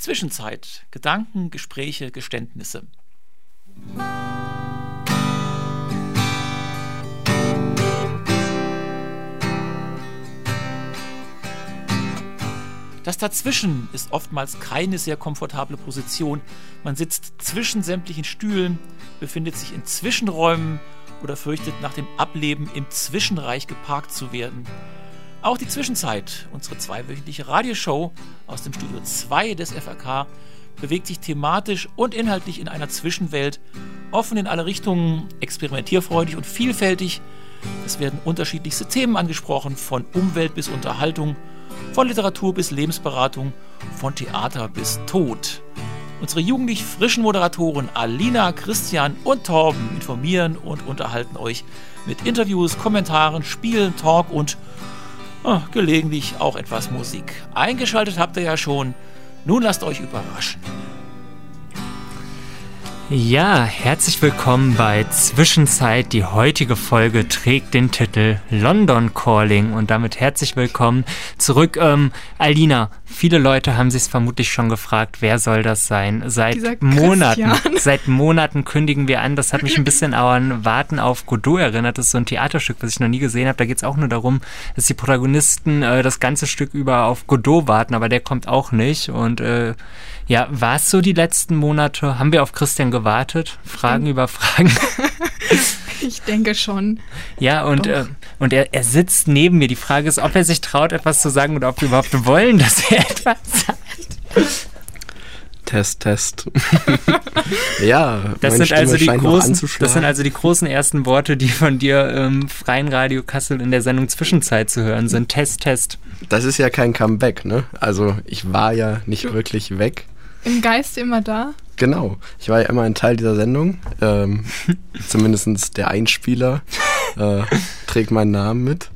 Zwischenzeit. Gedanken, Gespräche, Geständnisse. Das Dazwischen ist oftmals keine sehr komfortable Position. Man sitzt zwischen sämtlichen Stühlen, befindet sich in Zwischenräumen oder fürchtet nach dem Ableben im Zwischenreich geparkt zu werden. Auch die Zwischenzeit, unsere zweiwöchentliche Radioshow aus dem Studio 2 des FRK, bewegt sich thematisch und inhaltlich in einer Zwischenwelt, offen in alle Richtungen, experimentierfreudig und vielfältig. Es werden unterschiedlichste Themen angesprochen, von Umwelt bis Unterhaltung, von Literatur bis Lebensberatung, von Theater bis Tod. Unsere jugendlich frischen Moderatoren Alina, Christian und Torben informieren und unterhalten euch mit Interviews, Kommentaren, Spielen, Talk und oh, gelegentlich auch etwas Musik. Eingeschaltet habt ihr ja schon. Nun lasst euch überraschen. Ja, herzlich willkommen bei Zwischenzeit. Die heutige Folge trägt den Titel London Calling und damit herzlich willkommen zurück. Ähm, Alina, viele Leute haben sich vermutlich schon gefragt, wer soll das sein? Seit Monaten, seit Monaten kündigen wir an. Das hat mich ein bisschen an Warten auf Godot erinnert. Das ist so ein Theaterstück, was ich noch nie gesehen habe. Da geht es auch nur darum, dass die Protagonisten äh, das ganze Stück über auf Godot warten, aber der kommt auch nicht und äh, ja, war es so die letzten Monate? Haben wir auf Christian gewartet? Fragen über Fragen? ich denke schon. Ja, und, äh, und er, er sitzt neben mir. Die Frage ist, ob er sich traut, etwas zu sagen oder ob wir überhaupt wollen, dass er etwas sagt. Test, Test. ja, das sind, also die großen, das sind also die großen ersten Worte, die von dir im Freien Radio Kassel in der Sendung Zwischenzeit zu hören sind. Test, Test. Das ist ja kein Comeback, ne? Also ich war ja nicht wirklich weg. Im Geiste immer da? Genau. Ich war ja immer ein Teil dieser Sendung. Ähm, Zumindest der Einspieler äh, trägt meinen Namen mit.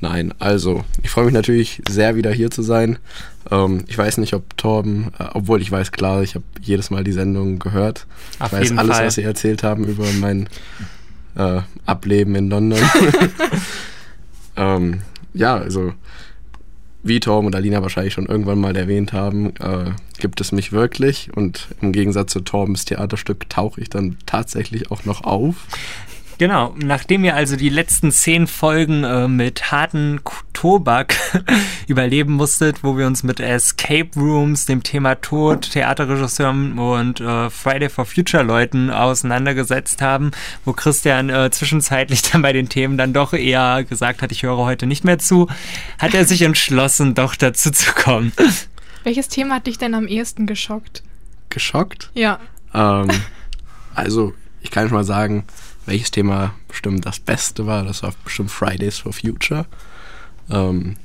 Nein, also, ich freue mich natürlich sehr, wieder hier zu sein. Ähm, ich weiß nicht, ob Torben, äh, obwohl ich weiß klar, ich habe jedes Mal die Sendung gehört. Auf ich weiß alles, Fall. was sie erzählt haben über mein äh, Ableben in London. ähm, ja, also wie Torben und Alina wahrscheinlich schon irgendwann mal erwähnt haben, äh, gibt es mich wirklich. Und im Gegensatz zu Torbens Theaterstück tauche ich dann tatsächlich auch noch auf. Genau, nachdem ihr also die letzten zehn Folgen äh, mit harten Tobak überleben musstet, wo wir uns mit Escape Rooms, dem Thema Tod, Theaterregisseuren und äh, Friday for Future Leuten auseinandergesetzt haben, wo Christian äh, zwischenzeitlich dann bei den Themen dann doch eher gesagt hat, ich höre heute nicht mehr zu, hat er sich entschlossen, doch dazu zu kommen. Welches Thema hat dich denn am ehesten geschockt? Geschockt? Ja. Ähm, also, ich kann schon mal sagen, welches Thema bestimmt das Beste war. Das war bestimmt Fridays for Future. Ähm,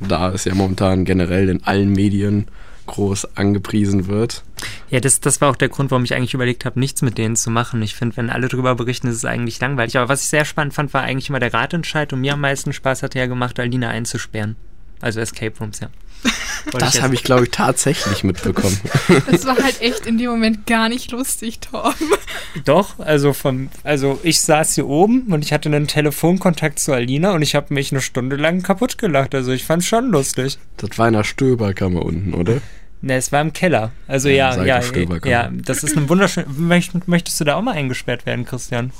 da es ja momentan generell in allen Medien groß angepriesen wird. Ja, das, das war auch der Grund, warum ich eigentlich überlegt habe, nichts mit denen zu machen. Ich finde, wenn alle darüber berichten, ist es eigentlich langweilig. Aber was ich sehr spannend fand, war eigentlich immer der Ratentscheid und mir am meisten Spaß hat ja gemacht, Alina einzusperren. Also Escape Rooms, ja. Das habe ich, glaube ich, tatsächlich mitbekommen. Das war halt echt in dem Moment gar nicht lustig, Tom. Doch, also vom, also ich saß hier oben und ich hatte einen Telefonkontakt zu Alina und ich habe mich eine Stunde lang kaputt gelacht. Also ich fand es schon lustig. Das war in der Stöberkammer unten, oder? Ne, es war im Keller. Also ja, ja, ja, ja, das ist ein wunderschön. Möchtest du da auch mal eingesperrt werden, Christian?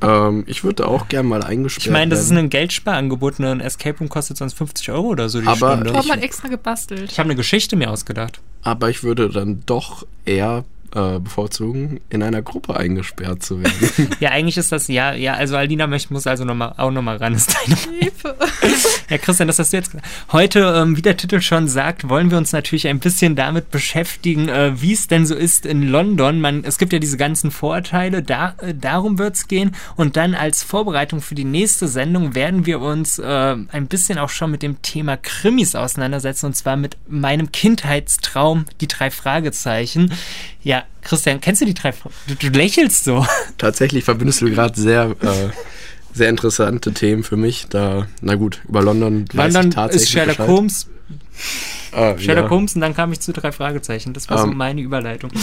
Ähm, ich würde auch gerne mal eingesperrt Ich meine, das ist ein Geldsparangebot. Ein Escape Room kostet sonst 50 Euro oder so die aber Stunde. Torben hat extra gebastelt. Ich habe eine Geschichte mir ausgedacht. Aber ich würde dann doch eher äh, bevorzugen, in einer Gruppe eingesperrt zu werden. ja, eigentlich ist das, ja, ja, also Aldina muss also noch mal, auch nochmal ran, ist deine Hilfe. ja, Christian, das hast du jetzt gesagt. Heute, ähm, wie der Titel schon sagt, wollen wir uns natürlich ein bisschen damit beschäftigen, äh, wie es denn so ist in London. Man, es gibt ja diese ganzen Vorurteile, da, äh, darum wird es gehen. Und dann als Vorbereitung für die nächste Sendung werden wir uns äh, ein bisschen auch schon mit dem Thema Krimis auseinandersetzen, und zwar mit meinem Kindheitstraum, die drei Fragezeichen. Ja, Christian, kennst du die drei? Du, du lächelst so. Tatsächlich verbindest du gerade sehr, äh, sehr interessante Themen für mich. Da, na gut, über London. London ist Sherlock Bescheid. Holmes. Ah, Sherlock ja. Holmes und dann kam ich zu drei Fragezeichen. Das war um, so ähm, meine Überleitung.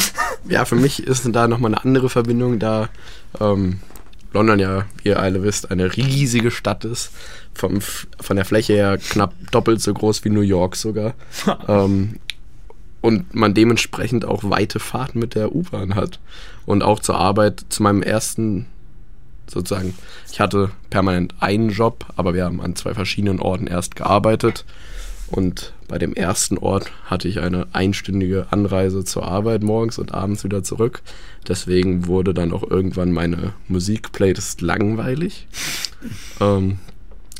Ja, für mich ist da nochmal eine andere Verbindung, da ähm, London ja, wie ihr alle wisst, eine riesige Stadt ist. Vom, von der Fläche her knapp doppelt so groß wie New York sogar. ähm, und man dementsprechend auch weite Fahrten mit der U-Bahn hat. Und auch zur Arbeit, zu meinem ersten, sozusagen, ich hatte permanent einen Job, aber wir haben an zwei verschiedenen Orten erst gearbeitet. Und bei dem ersten Ort hatte ich eine einstündige Anreise zur Arbeit morgens und abends wieder zurück. Deswegen wurde dann auch irgendwann meine Musikplaylist langweilig. ähm,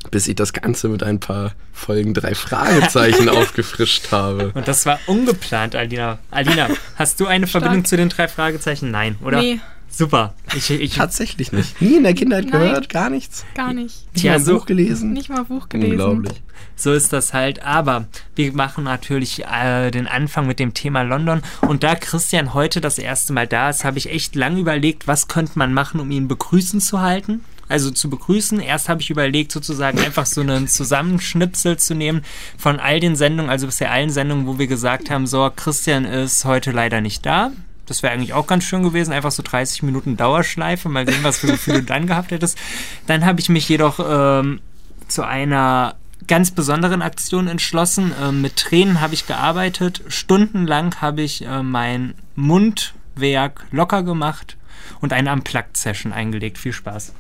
bis ich das Ganze mit ein paar Folgen drei Fragezeichen aufgefrischt habe. Und das war ungeplant, Alina. Alina, hast du eine Verbindung zu den drei Fragezeichen? Nein, oder? Nee, Super. Ich, ich, Tatsächlich nicht. Nie in der Kindheit Nein. gehört, gar nichts. gar nicht. Nicht Tja, mal ein so- Buch gelesen. Nicht mal Buch gelesen. Unglaublich. so ist das halt. Aber wir machen natürlich äh, den Anfang mit dem Thema London. Und da Christian heute das erste Mal da ist, habe ich echt lange überlegt, was könnte man machen, um ihn begrüßen zu halten. Also zu begrüßen. Erst habe ich überlegt, sozusagen einfach so einen Zusammenschnipsel zu nehmen von all den Sendungen, also bisher allen Sendungen, wo wir gesagt haben, so, Christian ist heute leider nicht da. Das wäre eigentlich auch ganz schön gewesen, einfach so 30 Minuten Dauerschleife, mal sehen, was für Gefühle du dann gehabt hättest. Dann habe ich mich jedoch ähm, zu einer ganz besonderen Aktion entschlossen. Ähm, mit Tränen habe ich gearbeitet. Stundenlang habe ich äh, mein Mundwerk locker gemacht und eine Unplugged-Session eingelegt. Viel Spaß.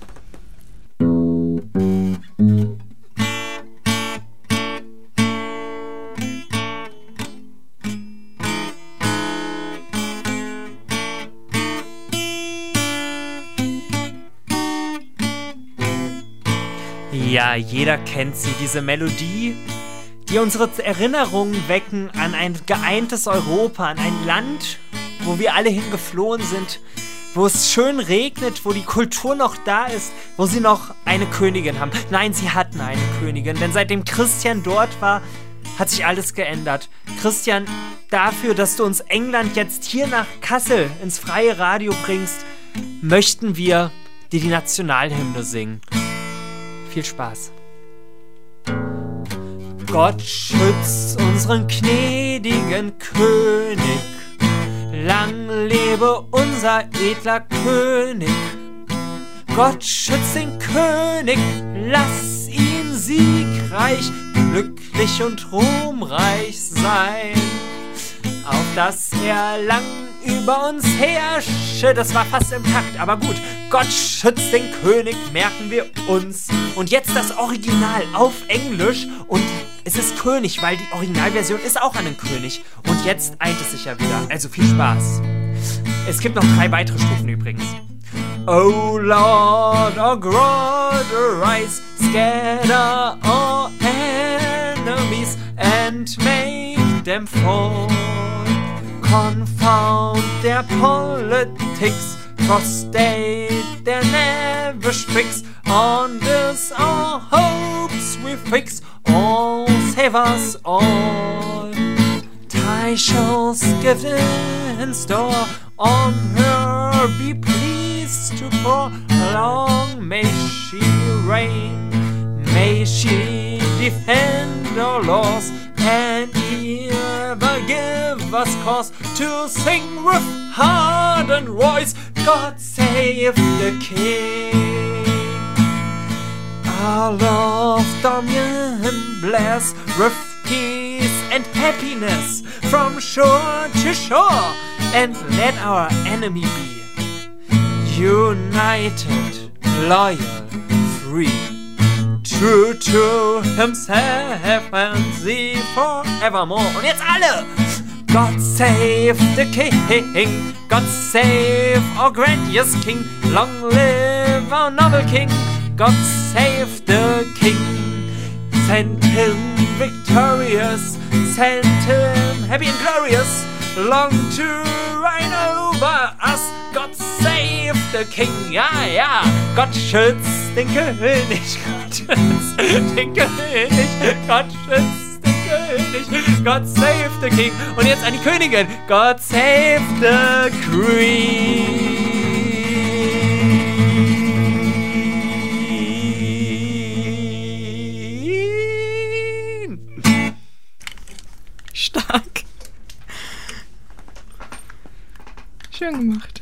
Ja, jeder kennt sie, diese Melodie, die unsere Erinnerungen wecken an ein geeintes Europa, an ein Land, wo wir alle hingeflohen sind, wo es schön regnet, wo die Kultur noch da ist, wo sie noch eine Königin haben. Nein, sie hatten eine Königin, denn seitdem Christian dort war, hat sich alles geändert. Christian, dafür, dass du uns England jetzt hier nach Kassel ins freie Radio bringst, möchten wir dir die Nationalhymne singen. Viel Spaß. Gott schützt unseren gnädigen König. Lang lebe unser edler König. Gott schützt den König, lass ihn siegreich, glücklich und ruhmreich sein. Auf dass er lang über uns herrsche, das war fast im Takt, aber gut. Gott schützt den König, merken wir uns. Und jetzt das Original auf Englisch und es ist König, weil die Originalversion ist auch an den König. Und jetzt eint es sich ja wieder. Also viel Spaß. Es gibt noch drei weitere Stufen übrigens. Oh Lord, oh God, arise, scatter our enemies and make them fall. Confound their politics, prostate their lavish tricks. On this our hopes we fix. Oh, save us all. Titles given in store on her be pleased to prolong. May she reign, may she defend our laws and ever give us cause to sing with heart and voice. God save the King. Our love dominion bless with peace and happiness from shore to shore, and let our enemy be united, loyal, free, true to himself and thee forevermore. Und jetzt alle! God save the king, God save our grandiose king, long live our noble king, God save the king. Send him victorious, send him happy and glorious, long to reign over us. God save the king, ja, ja, Gott schützt den König, Gott schützt den König, Gott schützt den König, God save the king. Und jetzt an die Königin, God save the queen. Stark. Schön gemacht.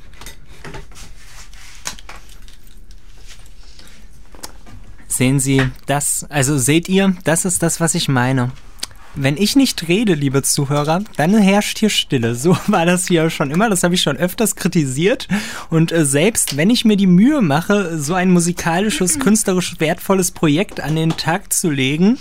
Sehen Sie das? Also seht ihr, das ist das, was ich meine. wenn ich nicht rede, liebe Zuhörer, dann herrscht hier Stille. So war das hier schon immer. Das habe ich schon öfters kritisiert. Und äh, selbst wenn ich mir die Mühe mache, so ein musikalisches, künstlerisch wertvolles Projekt an den Tag zu legen,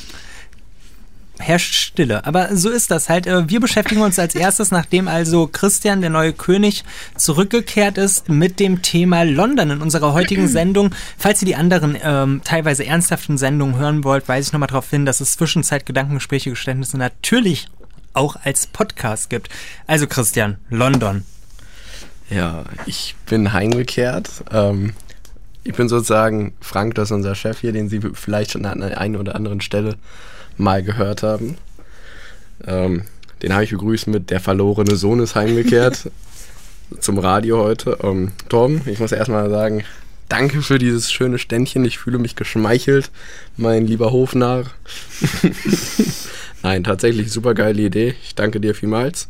herrscht Stille. Aber so ist das halt. Äh, Wir beschäftigen uns als erstes, nachdem also Christian, der neue König, zurückgekehrt ist, mit dem Thema London in unserer heutigen Sendung. Falls ihr die anderen ähm, teilweise ernsthaften Sendungen hören wollt, weise ich nochmal darauf hin, dass es Zwischenzeit Gedankengespräche, Geständnisse natürlich auch als Podcast gibt. Also Christian, London. Ja, ich bin heimgekehrt. Ähm, ich bin sozusagen Frank, das ist unser Chef hier, den Sie vielleicht schon an der einen oder anderen Stelle mal gehört haben. Ähm, den habe ich begrüßt mit Der verlorene Sohn ist heimgekehrt zum Radio heute. Ähm, Tom, ich muss erstmal sagen, danke für dieses schöne Ständchen. Ich fühle mich geschmeichelt, mein lieber Hofnarr. Nein, tatsächlich super geile Idee. Ich danke dir vielmals.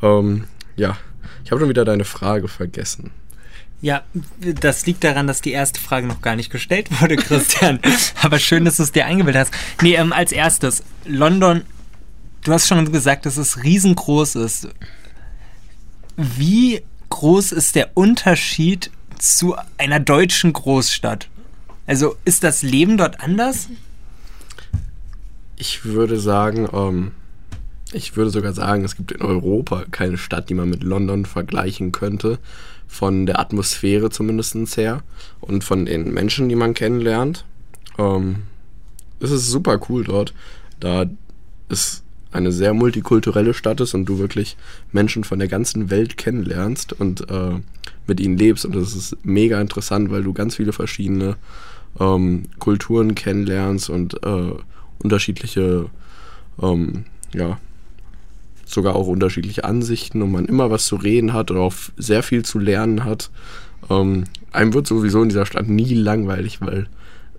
Ähm, ja, ich habe schon wieder deine Frage vergessen. Ja, das liegt daran, dass die erste Frage noch gar nicht gestellt wurde, Christian. Aber schön, dass du es dir eingebildet hast. Nee, ähm, als erstes, London, du hast schon gesagt, dass es riesengroß ist. Wie groß ist der Unterschied zu einer deutschen Großstadt? Also ist das Leben dort anders? Ich würde sagen, ähm, ich würde sogar sagen, es gibt in Europa keine Stadt, die man mit London vergleichen könnte. Von der Atmosphäre zumindest her und von den Menschen, die man kennenlernt. Ähm, es ist super cool dort, da es eine sehr multikulturelle Stadt ist und du wirklich Menschen von der ganzen Welt kennenlernst und äh, mit ihnen lebst. Und das ist mega interessant, weil du ganz viele verschiedene ähm, Kulturen kennenlernst und äh, unterschiedliche, ähm, ja, sogar auch unterschiedliche Ansichten und man immer was zu reden hat oder auch sehr viel zu lernen hat. Ähm, einem wird sowieso in dieser Stadt nie langweilig, weil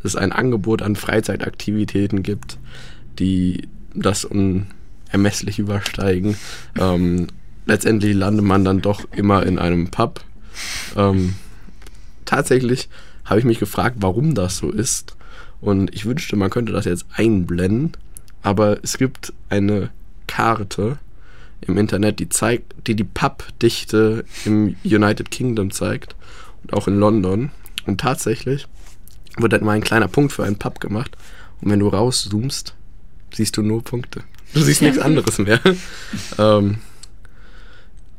es ein Angebot an Freizeitaktivitäten gibt, die das unermesslich übersteigen. Ähm, letztendlich landet man dann doch immer in einem Pub. Ähm, tatsächlich habe ich mich gefragt, warum das so ist. Und ich wünschte, man könnte das jetzt einblenden. Aber es gibt eine Karte im Internet, die zeigt, die die Pappdichte im United Kingdom zeigt und auch in London. Und tatsächlich wird dann mal ein kleiner Punkt für einen Pub gemacht. Und wenn du rauszoomst, siehst du nur Punkte. Du siehst nichts anderes mehr. ähm,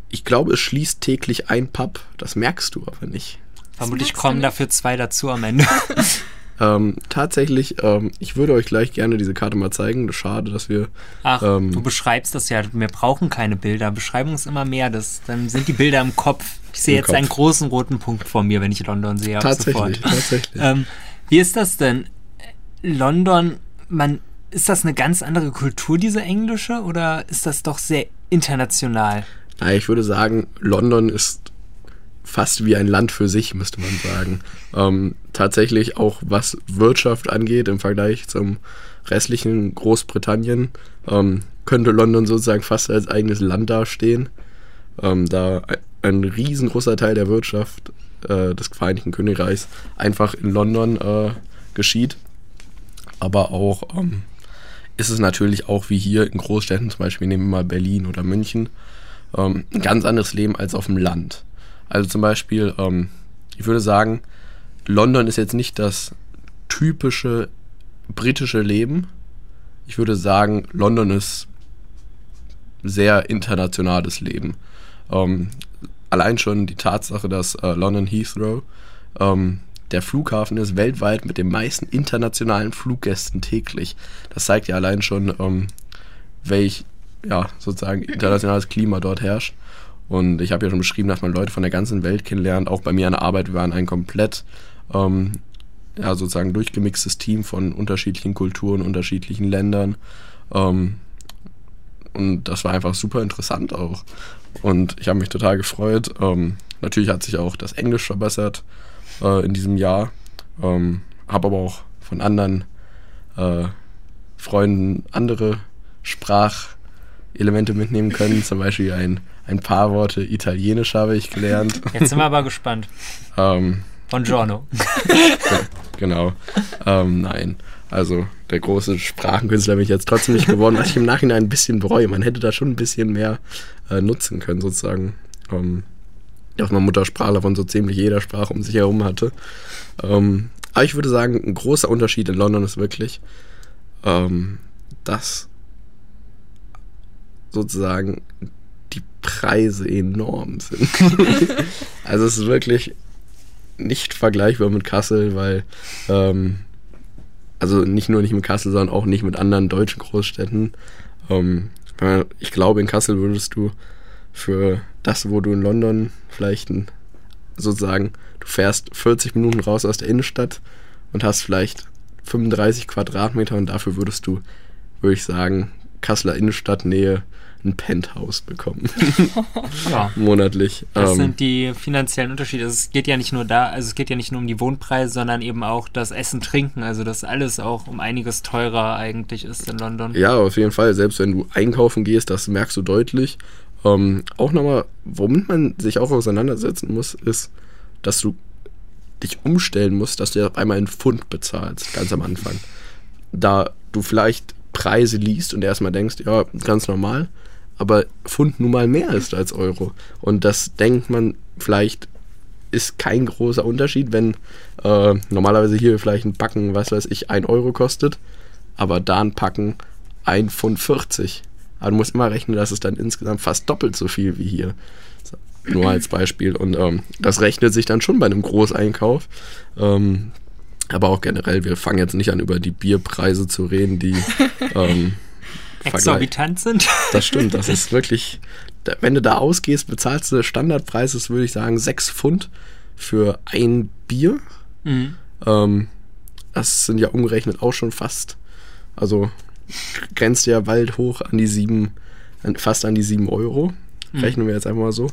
ich glaube, es schließt täglich ein Pub. Das merkst du aber nicht. Vermutlich kommen dafür zwei dazu am Ende. Ähm, tatsächlich, ähm, ich würde euch gleich gerne diese Karte mal zeigen. Schade, dass wir. Ach, ähm, du beschreibst das ja. Wir brauchen keine Bilder. Beschreibung ist immer mehr. Das, dann sind die Bilder im Kopf. Ich sehe jetzt Kopf. einen großen roten Punkt vor mir, wenn ich London sehe. tatsächlich, tatsächlich. Ähm, wie ist das denn? London, man, ist das eine ganz andere Kultur, diese englische, oder ist das doch sehr international? Naja, ich würde sagen, London ist fast wie ein Land für sich, müsste man sagen. Ähm, tatsächlich auch was Wirtschaft angeht im Vergleich zum restlichen Großbritannien, ähm, könnte London sozusagen fast als eigenes Land dastehen, ähm, da ein riesengroßer Teil der Wirtschaft äh, des Vereinigten Königreichs einfach in London äh, geschieht. Aber auch ähm, ist es natürlich auch wie hier in Großstädten, zum Beispiel nehmen wir mal Berlin oder München, ähm, ein ganz anderes Leben als auf dem Land. Also zum Beispiel, ähm, ich würde sagen, London ist jetzt nicht das typische britische Leben. Ich würde sagen, London ist sehr internationales Leben. Ähm, allein schon die Tatsache, dass äh, London Heathrow ähm, der Flughafen ist weltweit mit den meisten internationalen Fluggästen täglich. Das zeigt ja allein schon, ähm, welch ja, sozusagen internationales Klima dort herrscht. Und ich habe ja schon beschrieben, dass man Leute von der ganzen Welt kennenlernt. Auch bei mir an der Arbeit, wir waren ein komplett ähm, ja, sozusagen durchgemixtes Team von unterschiedlichen Kulturen, unterschiedlichen Ländern. Ähm, und das war einfach super interessant auch. Und ich habe mich total gefreut. Ähm, natürlich hat sich auch das Englisch verbessert äh, in diesem Jahr. Ähm, habe aber auch von anderen äh, Freunden andere Sprachelemente mitnehmen können. Zum Beispiel ein, ein paar Worte Italienisch habe ich gelernt. Jetzt sind wir aber gespannt. ähm, Buongiorno. genau. Ähm, nein. Also der große Sprachenkünstler bin ich jetzt trotzdem nicht geworden, was ich im Nachhinein ein bisschen bereue. Man hätte da schon ein bisschen mehr äh, nutzen können, sozusagen. Ähm, ja, auch mal Muttersprachler von so ziemlich jeder Sprache um sich herum hatte. Ähm, aber ich würde sagen, ein großer Unterschied in London ist wirklich, ähm, dass sozusagen Preise enorm sind. also es ist wirklich nicht vergleichbar mit Kassel, weil ähm, also nicht nur nicht mit Kassel, sondern auch nicht mit anderen deutschen Großstädten. Ähm, ich glaube, in Kassel würdest du für das, wo du in London vielleicht ein, sozusagen, du fährst 40 Minuten raus aus der Innenstadt und hast vielleicht 35 Quadratmeter und dafür würdest du, würde ich sagen, Kasseler Innenstadtnähe ein Penthouse bekommen. ja. Monatlich. Das ähm, sind die finanziellen Unterschiede. Also es geht ja nicht nur da, also es geht ja nicht nur um die Wohnpreise, sondern eben auch das Essen, Trinken. Also dass alles auch um einiges teurer eigentlich ist in London. Ja, auf jeden Fall. Selbst wenn du einkaufen gehst, das merkst du deutlich. Ähm, auch nochmal, womit man sich auch auseinandersetzen muss, ist, dass du dich umstellen musst, dass du auf einmal einen Pfund bezahlst, ganz am Anfang. Da du vielleicht Preise liest und erstmal denkst, ja, ganz normal, aber Pfund nun mal mehr ist als Euro. Und das denkt man vielleicht ist kein großer Unterschied, wenn äh, normalerweise hier vielleicht ein Packen, was weiß ich, 1 Euro kostet, aber da ein Packen 1 Pfund 40. Aber du musst immer rechnen, dass es dann insgesamt fast doppelt so viel wie hier. So, nur als Beispiel. Und ähm, das rechnet sich dann schon bei einem Großeinkauf. Ähm, aber auch generell, wir fangen jetzt nicht an, über die Bierpreise zu reden, die ähm, exorbitant sind. Das stimmt, das ist wirklich, wenn du da ausgehst, bezahlst du Standardpreis, ist, würde ich sagen, 6 Pfund für ein Bier. Mhm. Ähm, das sind ja umgerechnet auch schon fast, also grenzt ja bald hoch an die 7, fast an die 7 Euro. Mhm. Rechnen wir jetzt einfach mal so.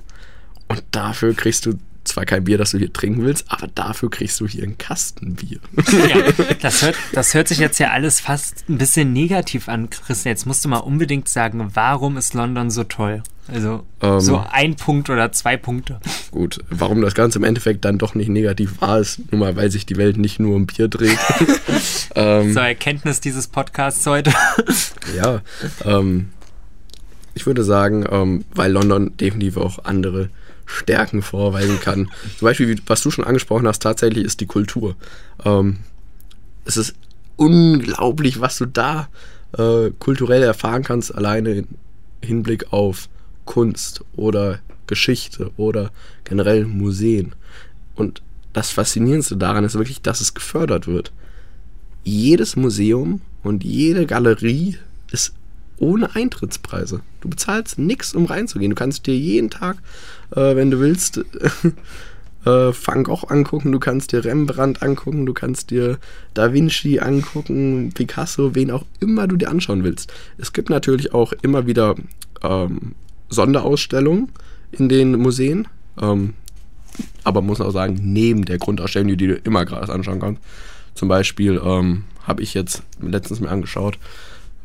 Und dafür kriegst du zwar kein Bier, das du hier trinken willst, aber dafür kriegst du hier ein Kastenbier. Ja, das hört, das hört sich jetzt ja alles fast ein bisschen negativ an, Christian. Jetzt musst du mal unbedingt sagen, warum ist London so toll? Also ähm, so ein Punkt oder zwei Punkte. Gut, warum das Ganze im Endeffekt dann doch nicht negativ war, ist nur mal, weil sich die Welt nicht nur um Bier dreht. ähm, Zur Erkenntnis dieses Podcasts heute. ja, ähm, ich würde sagen, ähm, weil London definitiv auch andere Stärken vorweisen kann. Zum Beispiel, was du schon angesprochen hast, tatsächlich ist die Kultur. Ähm, es ist unglaublich, was du da äh, kulturell erfahren kannst, alleine im Hinblick auf Kunst oder Geschichte oder generell Museen. Und das Faszinierendste daran ist wirklich, dass es gefördert wird. Jedes Museum und jede Galerie ist ohne Eintrittspreise. Du bezahlst nichts, um reinzugehen. Du kannst dir jeden Tag, äh, wenn du willst, äh, Van Gogh angucken, du kannst dir Rembrandt angucken, du kannst dir Da Vinci angucken, Picasso, wen auch immer du dir anschauen willst. Es gibt natürlich auch immer wieder ähm, Sonderausstellungen in den Museen. Ähm, aber muss auch sagen, neben der Grundausstellung, die du immer gratis anschauen kannst. Zum Beispiel ähm, habe ich jetzt letztens mir angeschaut,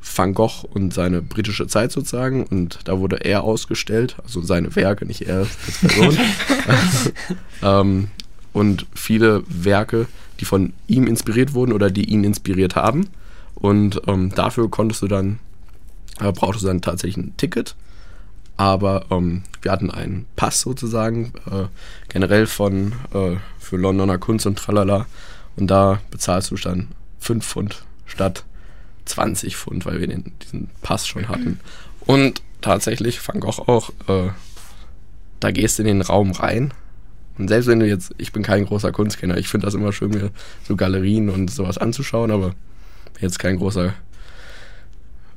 Van Gogh und seine britische Zeit sozusagen. Und da wurde er ausgestellt, also seine Werke, nicht er als Person. ähm, und viele Werke, die von ihm inspiriert wurden oder die ihn inspiriert haben. Und ähm, dafür konntest du dann, äh, brauchtest du dann tatsächlich ein Ticket. Aber ähm, wir hatten einen Pass sozusagen, äh, generell von äh, für Londoner Kunst und tralala. Und da bezahlst du dann 5 Pfund statt 20 Pfund, weil wir den, diesen Pass schon hatten. Und tatsächlich, Van Gogh auch, äh, da gehst du in den Raum rein. Und selbst wenn du jetzt, ich bin kein großer Kunstkenner, ich finde das immer schön, mir so Galerien und sowas anzuschauen, aber jetzt kein großer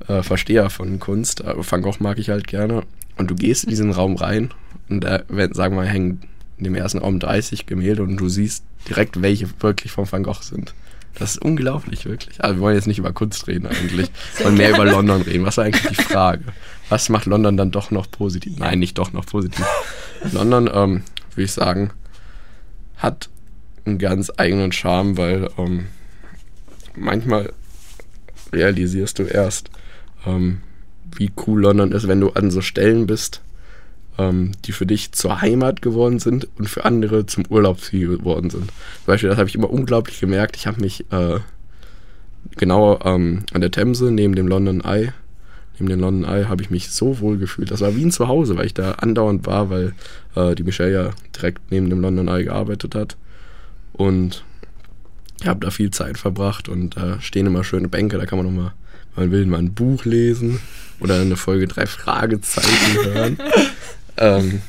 äh, Versteher von Kunst. Aber Van Gogh mag ich halt gerne. Und du gehst in diesen Raum rein und da, sagen wir hängen in dem ersten Raum 30 Gemälde und du siehst direkt, welche wirklich von Van Gogh sind. Das ist unglaublich, wirklich. Also wir wollen jetzt nicht über Kunst reden eigentlich. Wir wollen mehr über London reden. Was war eigentlich die Frage? Was macht London dann doch noch positiv? Nein, nicht doch noch positiv. London, ähm, würde ich sagen, hat einen ganz eigenen Charme, weil ähm, manchmal realisierst du erst, ähm, wie cool London ist, wenn du an so Stellen bist, ähm, die für dich zur Heimat geworden sind und für andere zum Urlaubsziel geworden sind. Zum Beispiel, das habe ich immer unglaublich gemerkt. Ich habe mich äh, genau ähm, an der Themse, neben dem London Eye. Neben dem London Eye habe ich mich so wohl gefühlt. Das war wie ein Zuhause, weil ich da andauernd war, weil äh, die Michelle ja direkt neben dem London Eye gearbeitet hat. Und ich habe da viel Zeit verbracht und da stehen immer schöne Bänke, da kann man nochmal, wenn man will, mal ein Buch lesen oder eine Folge drei Fragezeichen hören. ähm,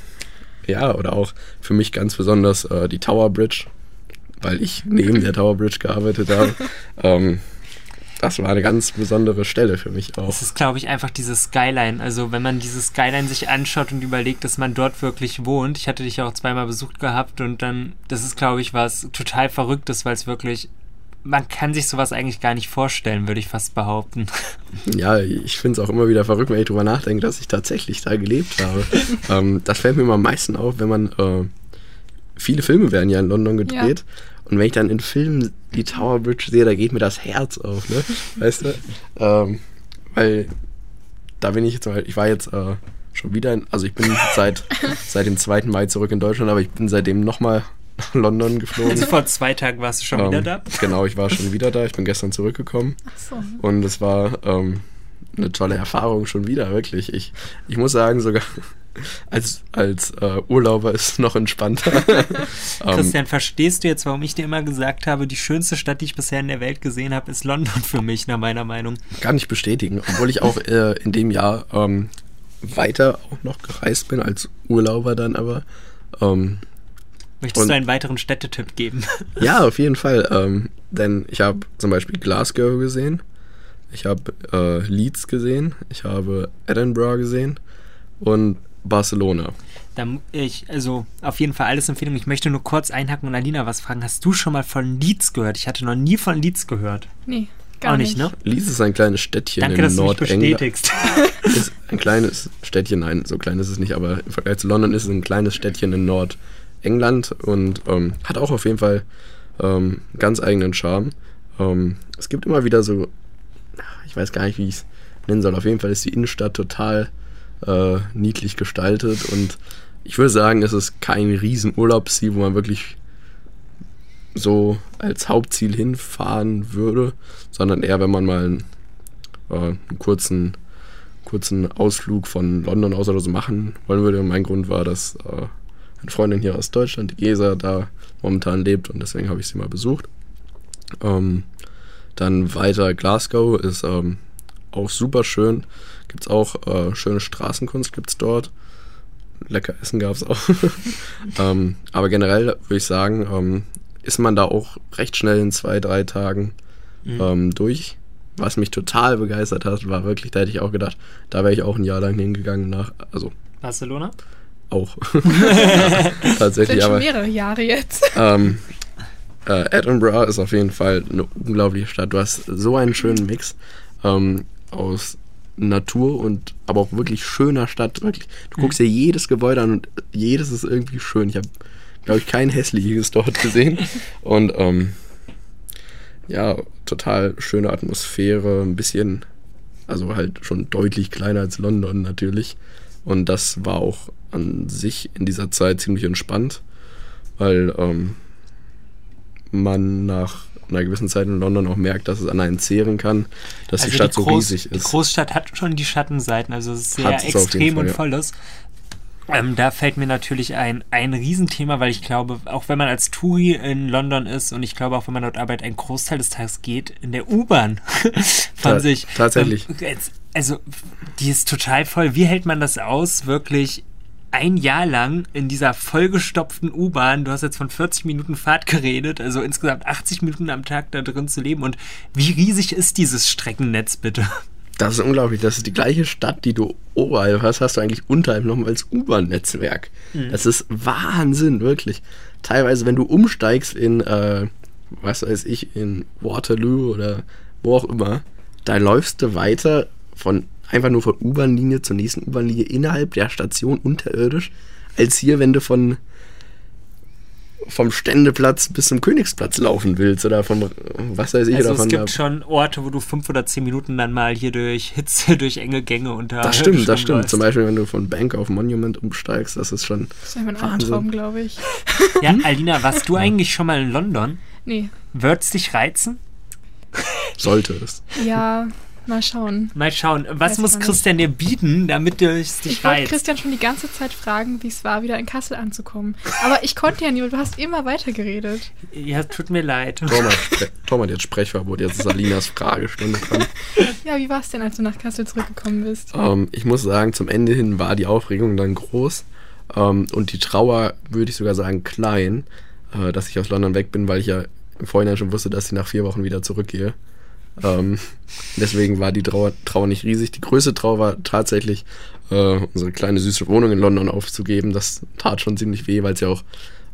ja, oder auch für mich ganz besonders äh, die Tower Bridge, weil ich neben der Tower Bridge gearbeitet habe. ähm, das war eine ganz besondere Stelle für mich auch. Es ist, glaube ich, einfach dieses Skyline. Also, wenn man dieses Skyline sich anschaut und überlegt, dass man dort wirklich wohnt. Ich hatte dich ja auch zweimal besucht gehabt und dann, das ist, glaube ich, was total Verrücktes, weil es wirklich, man kann sich sowas eigentlich gar nicht vorstellen, würde ich fast behaupten. Ja, ich finde es auch immer wieder verrückt, wenn ich drüber nachdenke, dass ich tatsächlich da gelebt habe. ähm, das fällt mir immer am meisten auf, wenn man, äh, viele Filme werden ja in London gedreht. Ja. Und wenn ich dann in Filmen die Tower Bridge sehe, da geht mir das Herz auf, ne? Weißt du? Ähm, weil da bin ich jetzt mal, ich war jetzt äh, schon wieder, in, also ich bin seit, seit dem 2. Mai zurück in Deutschland, aber ich bin seitdem nochmal nach London geflogen. Also vor zwei Tagen warst du schon ähm, wieder da? Genau, ich war schon wieder da. Ich bin gestern zurückgekommen. Ach so. Und es war ähm, eine tolle Erfahrung schon wieder, wirklich. Ich, ich muss sagen, sogar als, als uh, Urlauber ist es noch entspannter. Christian, um, verstehst du jetzt, warum ich dir immer gesagt habe, die schönste Stadt, die ich bisher in der Welt gesehen habe, ist London für mich, nach meiner Meinung? Gar nicht bestätigen, obwohl ich auch äh, in dem Jahr ähm, weiter auch noch gereist bin als Urlauber dann aber. Ähm, Möchtest du einen weiteren Städtetipp geben? ja, auf jeden Fall. Ähm, denn ich habe zum Beispiel Glasgow gesehen, ich habe äh, Leeds gesehen, ich habe Edinburgh gesehen und Barcelona. Da ich, also auf jeden Fall alles Empfehlung. Ich möchte nur kurz einhaken und Alina was fragen. Hast du schon mal von Leeds gehört? Ich hatte noch nie von Leeds gehört. Nee. Gar Auch nicht, ne? Leeds ist ein kleines Städtchen Danke, in Nordengland. ist ein kleines Städtchen, nein, so klein ist es nicht, aber im Vergleich zu London ist es ein kleines Städtchen in Nordengland und ähm, hat auch auf jeden Fall ähm, ganz eigenen Charme. Ähm, es gibt immer wieder so, ich weiß gar nicht, wie ich es nennen soll. Auf jeden Fall ist die Innenstadt total äh, niedlich gestaltet und ich würde sagen, es ist kein riesen Urlaubsziel, wo man wirklich so als Hauptziel hinfahren würde, sondern eher, wenn man mal einen, äh, einen kurzen, kurzen Ausflug von London aus oder so machen wollen würde. Und mein Grund war, dass äh, eine Freundin hier aus Deutschland, die Gesa, da momentan lebt und deswegen habe ich sie mal besucht. Ähm, dann weiter Glasgow ist ähm, auch super schön. Gibt es auch äh, schöne Straßenkunst, gibt es dort. Lecker Essen gab es auch. ähm, aber generell würde ich sagen, ähm, ist man da auch recht schnell in zwei, drei Tagen mhm. ähm, durch. Was mich total begeistert hat, war wirklich, da hätte ich auch gedacht, da wäre ich auch ein Jahr lang hingegangen nach, also. Barcelona? Auch. Tatsächlich, schon aber. mehrere Jahre jetzt. Ähm, äh, Edinburgh ist auf jeden Fall eine unglaubliche Stadt. Du hast so einen schönen Mix ähm, aus Natur und aber auch wirklich schöner Stadt. Wirklich. Du guckst dir jedes Gebäude an und jedes ist irgendwie schön. Ich habe, glaube ich, kein hässliches dort gesehen. Und ähm, ja, total schöne Atmosphäre, ein bisschen, also halt schon deutlich kleiner als London natürlich. Und das war auch an sich in dieser Zeit ziemlich entspannt, weil ähm, man nach einer gewissen Zeit in London auch merkt, dass es an einen zehren kann, dass also die Stadt die so riesig ist. Die Großstadt hat schon die Schattenseiten, also es ist sehr extrem Fall, und volles. Ja. Ähm, da fällt mir natürlich ein, ein Riesenthema, weil ich glaube, auch wenn man als Touri in London ist und ich glaube auch, wenn man dort arbeitet, ein Großteil des Tages geht in der U-Bahn von Ta sich. Tatsächlich. Ähm, also, die ist total voll. Wie hält man das aus, wirklich ein Jahr lang in dieser vollgestopften U-Bahn, du hast jetzt von 40 Minuten Fahrt geredet, also insgesamt 80 Minuten am Tag da drin zu leben. Und wie riesig ist dieses Streckennetz bitte? Das ist unglaublich. Das ist die gleiche Stadt, die du oberhalb hast, hast du eigentlich unterhalb nochmal als U-Bahn-Netzwerk. Mhm. Das ist Wahnsinn, wirklich. Teilweise, wenn du umsteigst in, äh, was weiß ich, in Waterloo oder wo auch immer, da läufst du weiter von einfach nur von U-Bahn-Linie zur nächsten U-Bahn-Linie innerhalb der Station unterirdisch, als hier, wenn du von vom Ständeplatz bis zum Königsplatz laufen willst oder vom, was weiß ich. Also es gibt schon Orte, wo du fünf oder zehn Minuten dann mal hier durch Hitze, durch enge Gänge unter. Das stimmt, das stimmt. Läufst. Zum Beispiel, wenn du von Bank auf Monument umsteigst, das ist schon. Das ist mein Traum, glaube ich. Ja, Alina, warst du eigentlich schon mal in London? Nee. Würdest dich reizen? Sollte es. Ja, mal schauen. Mal schauen, was Weiß muss nicht. Christian dir bieten, damit du es dich Ich wollte? Christian schon die ganze Zeit fragen, wie es war, wieder in Kassel anzukommen. Aber ich konnte ja nie, und du hast immer weitergeredet. Ja, tut mir leid. Tom hat, Spre Tom hat jetzt Sprechverbot, jetzt ist Alinas Fragestunde dran. Ja, wie war es denn, als du nach Kassel zurückgekommen bist? Ähm, ich muss sagen, zum Ende hin war die Aufregung dann groß ähm, und die Trauer, würde ich sogar sagen, klein, äh, dass ich aus London weg bin, weil ich ja im Vorhinein schon wusste, dass ich nach vier Wochen wieder zurückgehe. Ähm, deswegen war die Trauer, Trauer nicht riesig. Die größte Trauer war tatsächlich, äh, unsere kleine süße Wohnung in London aufzugeben. Das tat schon ziemlich weh, weil es ja auch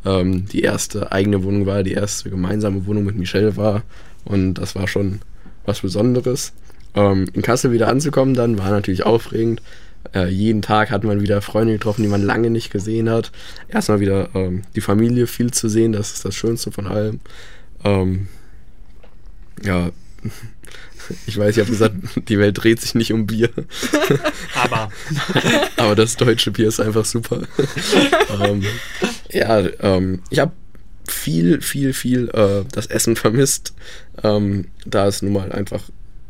ähm, die erste eigene Wohnung war, die erste gemeinsame Wohnung mit Michelle war. Und das war schon was Besonderes. Ähm, in Kassel wieder anzukommen dann war natürlich aufregend. Äh, jeden Tag hat man wieder Freunde getroffen, die man lange nicht gesehen hat. Erstmal wieder ähm, die Familie viel zu sehen, das ist das Schönste von allem. Ähm, ja, ich weiß, ich habe gesagt, die Welt dreht sich nicht um Bier, Aber aber das deutsche Bier ist einfach super. ähm, ja, ähm, ich habe viel, viel, viel äh, das Essen vermisst, ähm, da es nun mal einfach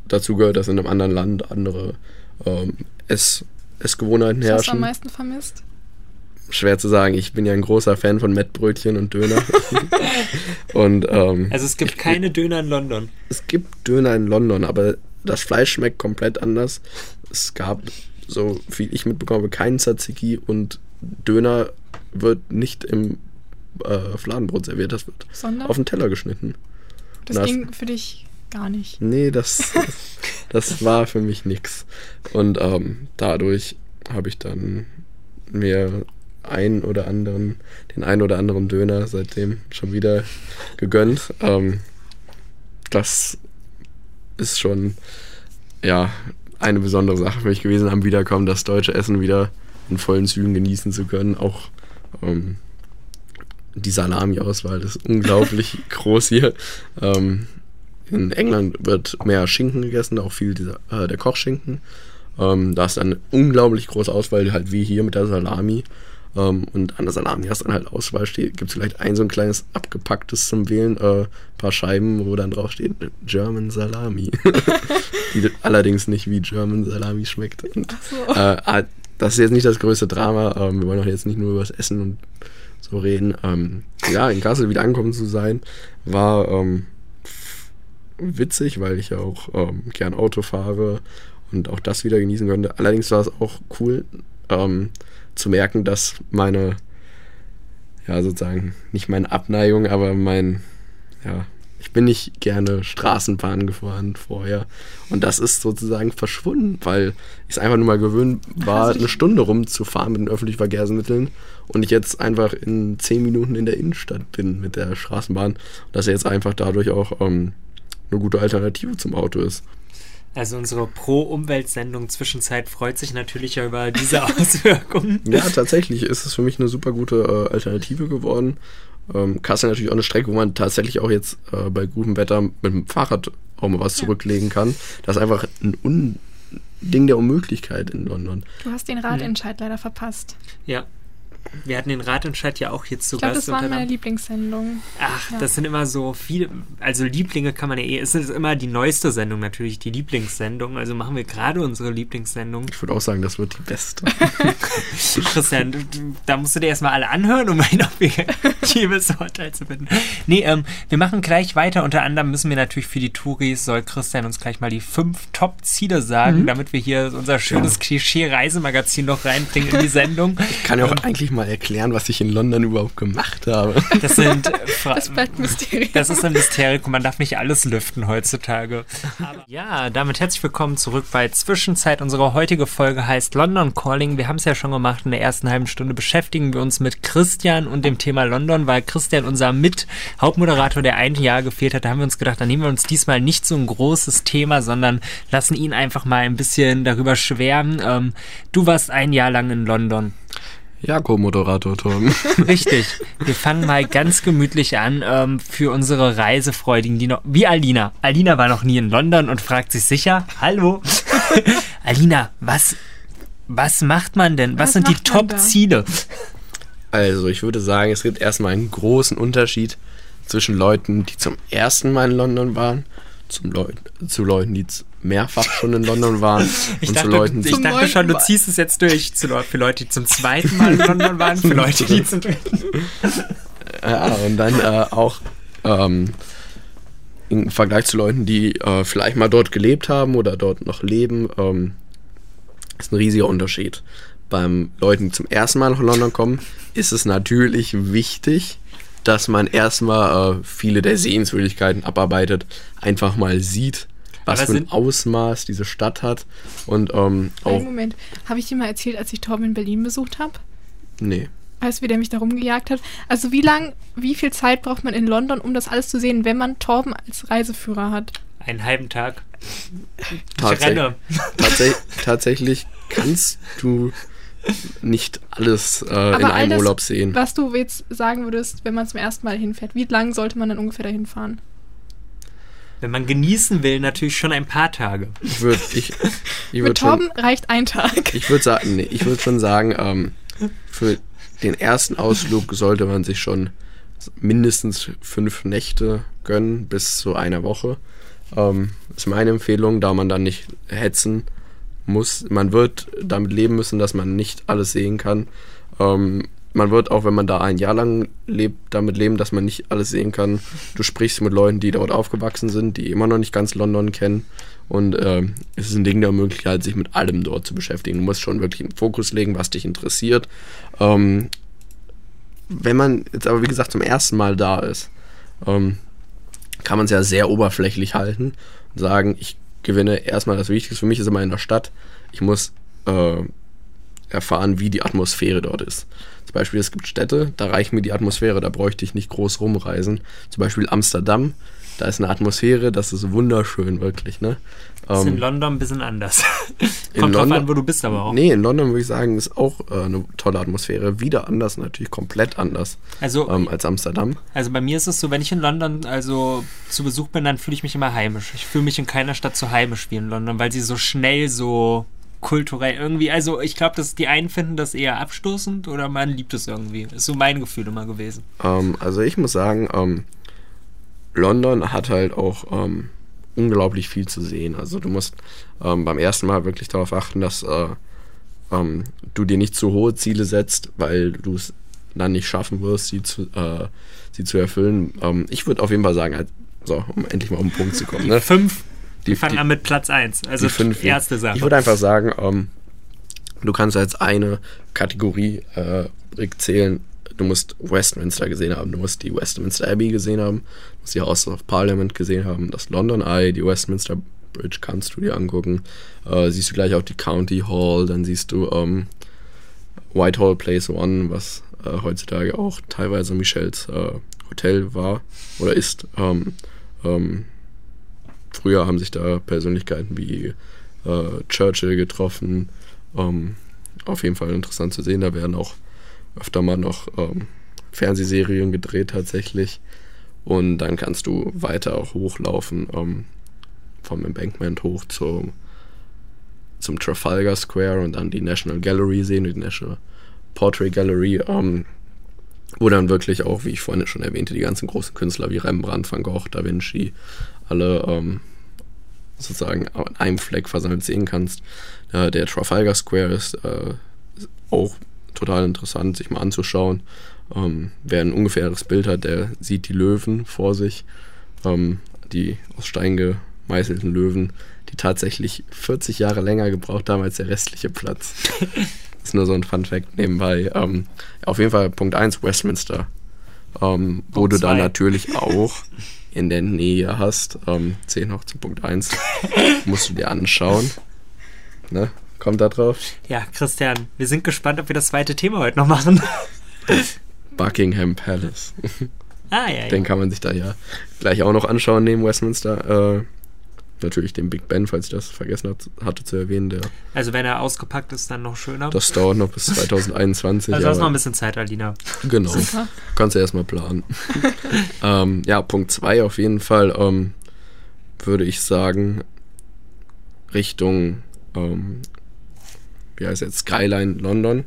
dazu gehört, dass in einem anderen Land andere ähm, Ess Essgewohnheiten Was hast du am herrschen. meisten vermisst? Schwer zu sagen, ich bin ja ein großer Fan von Mettbrötchen und Döner. und ähm, also es gibt keine Döner in London. es gibt Döner in London, aber das Fleisch schmeckt komplett anders. Es gab, so viel ich mitbekomme, keinen Tzatziki und Döner wird nicht im äh, Fladenbrot serviert, das wird Sondern? auf den Teller geschnitten. das das- ging für dich gar nicht. Nee, das, das war für mich nix. Und ähm, dadurch habe ich dann mir ein oder anderen, den ein oder anderen Döner seitdem schon wieder gegönnt. Ähm, das ist schon ja eine besondere Sache für mich gewesen, am Wiederkommen das deutsche Essen wieder in vollen Zügen genießen zu können. Auch ähm, die Salami-Auswahl ist unglaublich groß hier. Ähm, in England wird mehr Schinken gegessen, auch viel dieser, äh, der Kochschinken. Ähm, da ist eine unglaublich große Auswahl, halt wie hier mit der Salami. Ähm, und an der Salami hast du dann halt Auswahl, steht, gibt es vielleicht ein so ein kleines abgepacktes zum Wählen, äh, paar Scheiben, wo dann drauf steht German Salami. die allerdings nicht wie German Salami schmeckt. Und, so. äh, ah, das ist jetzt nicht das größte Drama. Ähm, wir wollen auch jetzt nicht nur über das Essen und so reden. Ähm, ja, in Kassel wieder angekommen zu sein, war ähm, witzig, weil ich ja auch ähm, gern Auto fahre und auch das wieder genießen konnte. Allerdings war es auch cool ähm, zu merken, dass meine, ja sozusagen, nicht meine Abneigung, aber mein, ja, ich bin nicht gerne Straßenbahn gefahren vorher. Und das ist sozusagen verschwunden, weil ich es einfach nur mal gewöhnt war, eine Stunde rumzufahren mit den öffentlichen Verkehrsmitteln und ich jetzt einfach in zehn Minuten in der Innenstadt bin mit der Straßenbahn. Dass er jetzt einfach dadurch auch ähm, eine gute Alternative zum Auto ist. Also unsere Pro-Umwelt-Sendung Zwischenzeit freut sich natürlich ja über diese Auswirkungen. Ja, tatsächlich ist es für mich eine super gute äh, Alternative geworden. Ähm, Kassel natürlich auch eine Strecke, wo man tatsächlich auch jetzt äh, bei gutem Wetter mit dem Fahrrad auch mal was zurücklegen kann. Das ist einfach ein Un Ding der Unmöglichkeit in London. Du hast den Radentscheid leider verpasst. Ja. Wir hatten den Ratentscheid ja auch jetzt zu Ich glaube, Gast. das waren unter meine anderem. Lieblingssendungen. Ach, Ja. das sind immer so viele, also Lieblinge kann man ja eh, es ist immer die neueste Sendung natürlich, die Lieblingssendung, also machen wir gerade unsere Lieblingssendung. Ich würde auch sagen, das wird die beste. Christian, du, du, da musst du dir erstmal alle anhören, um ein objektives Urteil zu finden. Nee, ähm, wir machen gleich weiter, unter anderem müssen wir natürlich für die Touris, soll Christian uns gleich mal die fünf Top-Ziele sagen, damit wir hier unser schönes Klischee-Reisemagazin noch reinbringen in die Sendung. Ich kann ja auch eigentlich mal erklären, was ich in London überhaupt gemacht habe. Das sind Fra Das bleibt Mysterium. Das ist ein Mysterium, man darf nicht alles lüften heutzutage. ja, damit herzlich willkommen zurück bei Zwischenzeit. Unsere heutige Folge heißt London Calling. Wir haben es ja schon gemacht. In der ersten halben Stunde beschäftigen wir uns mit Christian und dem Thema London, weil Christian unser Mit-Hauptmoderator, der ein Jahr gefehlt hat, da haben wir uns gedacht, dann nehmen wir uns diesmal nicht so ein großes Thema, sondern lassen ihn einfach mal ein bisschen darüber schwärmen. Ähm, du warst ein Jahr lang in London. Ja, Co-Moderator Tom. Richtig. Wir fangen mal ganz gemütlich an ähm, für unsere Reisefreudigen, die noch. Wie Alina. Alina war noch nie in London und fragt sich sicher: Hallo. Alina, was, was macht man denn? Was, Was sind die? Top-Ziele? Also, ich würde sagen, es gibt erstmal einen großen Unterschied zwischen Leuten, die zum ersten Mal in London waren, zum Leut zu Leuten, die mehrfach schon in London waren Ich und dachte, zu Leuten, ich dachte schon, du ziehst es jetzt durch. Zu, Leu- für Leute, die zum zweiten Mal in London waren, für Leute, die zum dritten. Ja, und dann äh, auch ähm, im Vergleich zu Leuten, die äh, vielleicht mal dort gelebt haben oder dort noch leben, ähm, ist ein riesiger Unterschied. Beim Leuten, die zum ersten Mal nach London kommen, ist es natürlich wichtig, dass man erstmal äh, viele der Sehenswürdigkeiten abarbeitet, einfach mal sieht, was für ein Ausmaß diese Stadt hat und ähm, auch, Einen Moment. Habe ich dir mal erzählt, als ich Torben in Berlin besucht habe? nee, Weißt du, wie der mich da rumgejagt hat? Also wie lang, wie viel Zeit braucht man in London, um das alles zu sehen, wenn man Torben als Reiseführer hat? Einen halben Tag. Ich Tatsächlich. renne. Tatsä tatsächlich kannst du nicht alles äh, in all einem das, Urlaub sehen. Was du jetzt sagen würdest, wenn man zum ersten Mal hinfährt, wie lang sollte man dann ungefähr dahin fahren? Wenn man genießen will, natürlich schon ein paar Tage. Würd ich ich Mit würde schon, Torben reicht ein Tag. ich würde sagen, nee, ich würde schon sagen, ähm, für den ersten Ausflug sollte man sich schon mindestens fünf Nächte gönnen bis zu einer Woche. Ähm, ist meine Empfehlung, da man dann nicht hetzen muss. Man wird damit leben müssen, dass man nicht alles sehen kann. Ähm, man wird auch, wenn man da ein Jahr lang lebt, damit leben, dass man nicht alles sehen kann. Du sprichst mit Leuten, die dort aufgewachsen sind, die immer noch nicht ganz London kennen. Und ähm, es ist ein Ding der Möglichkeit, sich mit allem dort zu beschäftigen. Du musst schon wirklich einen Fokus legen, was dich interessiert. Ähm, wenn man jetzt aber, wie gesagt, zum ersten Mal da ist, ähm, kann man es ja sehr oberflächlich halten und sagen, ich gewinne erstmal das Wichtigste für mich ist immer in der Stadt. Ich muss äh, erfahren, wie die Atmosphäre dort ist. Zum Beispiel, es gibt Städte, da reicht mir die Atmosphäre, da bräuchte ich nicht groß rumreisen. Zum Beispiel Amsterdam, da ist eine Atmosphäre, das ist wunderschön, wirklich. Ne? Das ist in Ähm, London ein bisschen anders. in Kommt drauf London- an, wo du bist aber auch. Nee, in London würde ich sagen, ist auch äh, eine tolle Atmosphäre. Wieder anders, natürlich komplett anders Also, ähm, als Amsterdam. also bei mir ist es so, wenn ich in London also zu Besuch bin, dann fühle ich mich immer heimisch. Ich fühle mich in keiner Stadt so heimisch wie in London, weil sie so schnell so kulturell irgendwie, also ich glaube, dass die einen finden das eher abstoßend oder man liebt es irgendwie. Ist so mein Gefühl immer gewesen. Ähm, also ich muss sagen, ähm, London hat halt auch ähm, unglaublich viel zu sehen. Also du musst ähm, beim ersten Mal wirklich darauf achten, dass äh, ähm, du dir nicht zu hohe Ziele setzt, weil du es dann nicht schaffen wirst, sie zu, äh, sie zu erfüllen. Ähm, ich würde auf jeden Fall sagen, halt, so, um endlich mal auf den Punkt zu kommen. Ne? Fünf, Die, wir fangen die- an mit Platz 1. Also die fünf. erste Sache. Ich würde einfach sagen, ähm, du kannst als eine Kategorie äh, zählen. Du musst Westminster gesehen haben, du musst die Westminster Abbey gesehen haben, du musst die House of Parliament gesehen haben, das London Eye, die Westminster Bridge kannst du dir angucken. Äh, siehst du gleich auch die County Hall, dann siehst du ähm, Whitehall Place One, was äh, heutzutage auch teilweise Michels äh, Hotel war oder ist. Ähm, ähm, früher haben sich da Persönlichkeiten wie äh, Churchill getroffen. Ähm, auf jeden Fall interessant zu sehen. Da werden auch öfter mal noch ähm, Fernsehserien gedreht tatsächlich. Und dann kannst du weiter auch hochlaufen ähm, vom Embankment hoch zum, zum Trafalgar Square und dann die National Gallery sehen, die National Portrait Gallery, ähm, wo dann wirklich auch, wie ich vorhin schon erwähnte, die ganzen großen Künstler wie Rembrandt, Van Gogh, Da Vinci, alle ähm, sozusagen an einem Fleck versammelt sehen kannst. Äh, der Trafalgar Square ist äh, auch total interessant, sich mal anzuschauen. Ähm, wer ein ungefähres Bild hat, der sieht die Löwen vor sich, ähm, die aus Stein gemeißelten Löwen, die tatsächlich 40 Jahre länger gebraucht haben als der restliche Platz. das ist nur so ein Fun Fact nebenbei. Ähm, auf jeden Fall Punkt 1, Westminster. Ähm, wo Punkt du dann zwei. natürlich auch in der Nähe hast. Ähm, 10 noch zu Punkt 1. musst du dir anschauen. Ne? Kommt da drauf? Ja, Christian, wir sind gespannt, ob wir das zweite Thema heute noch machen. Buckingham Palace. ah, ja, ja. Den kann man sich da ja gleich auch noch anschauen neben Westminster. Äh, natürlich den Big Ben, falls ich das vergessen hat, hatte zu erwähnen. Der, Also wenn er ausgepackt ist, dann noch schöner. das dauert noch bis 2021. also du hast noch ein bisschen Zeit, Alina. Genau. Super. Kannst du erstmal planen. ähm, ja, Punkt 2 auf jeden Fall ähm, würde ich sagen, Richtung, ähm, wie heißt jetzt, Skyline London.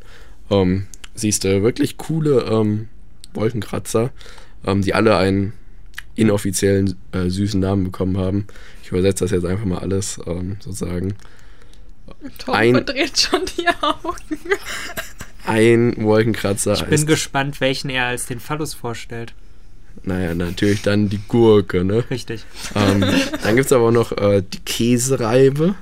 Ähm, siehst du wirklich coole ähm, Wolkenkratzer, ähm, die alle einen inoffiziellen äh, süßen Namen bekommen haben. Ich übersetze das jetzt einfach mal alles ähm, sozusagen. Tom Ein- verdreht schon die Augen. Ein Wolkenkratzer Ich bin gespannt, welchen er als den Phallus vorstellt. naja, natürlich dann die Gurke, ne? Richtig. Ähm, dann gibt es aber auch noch äh, die Käsereibe.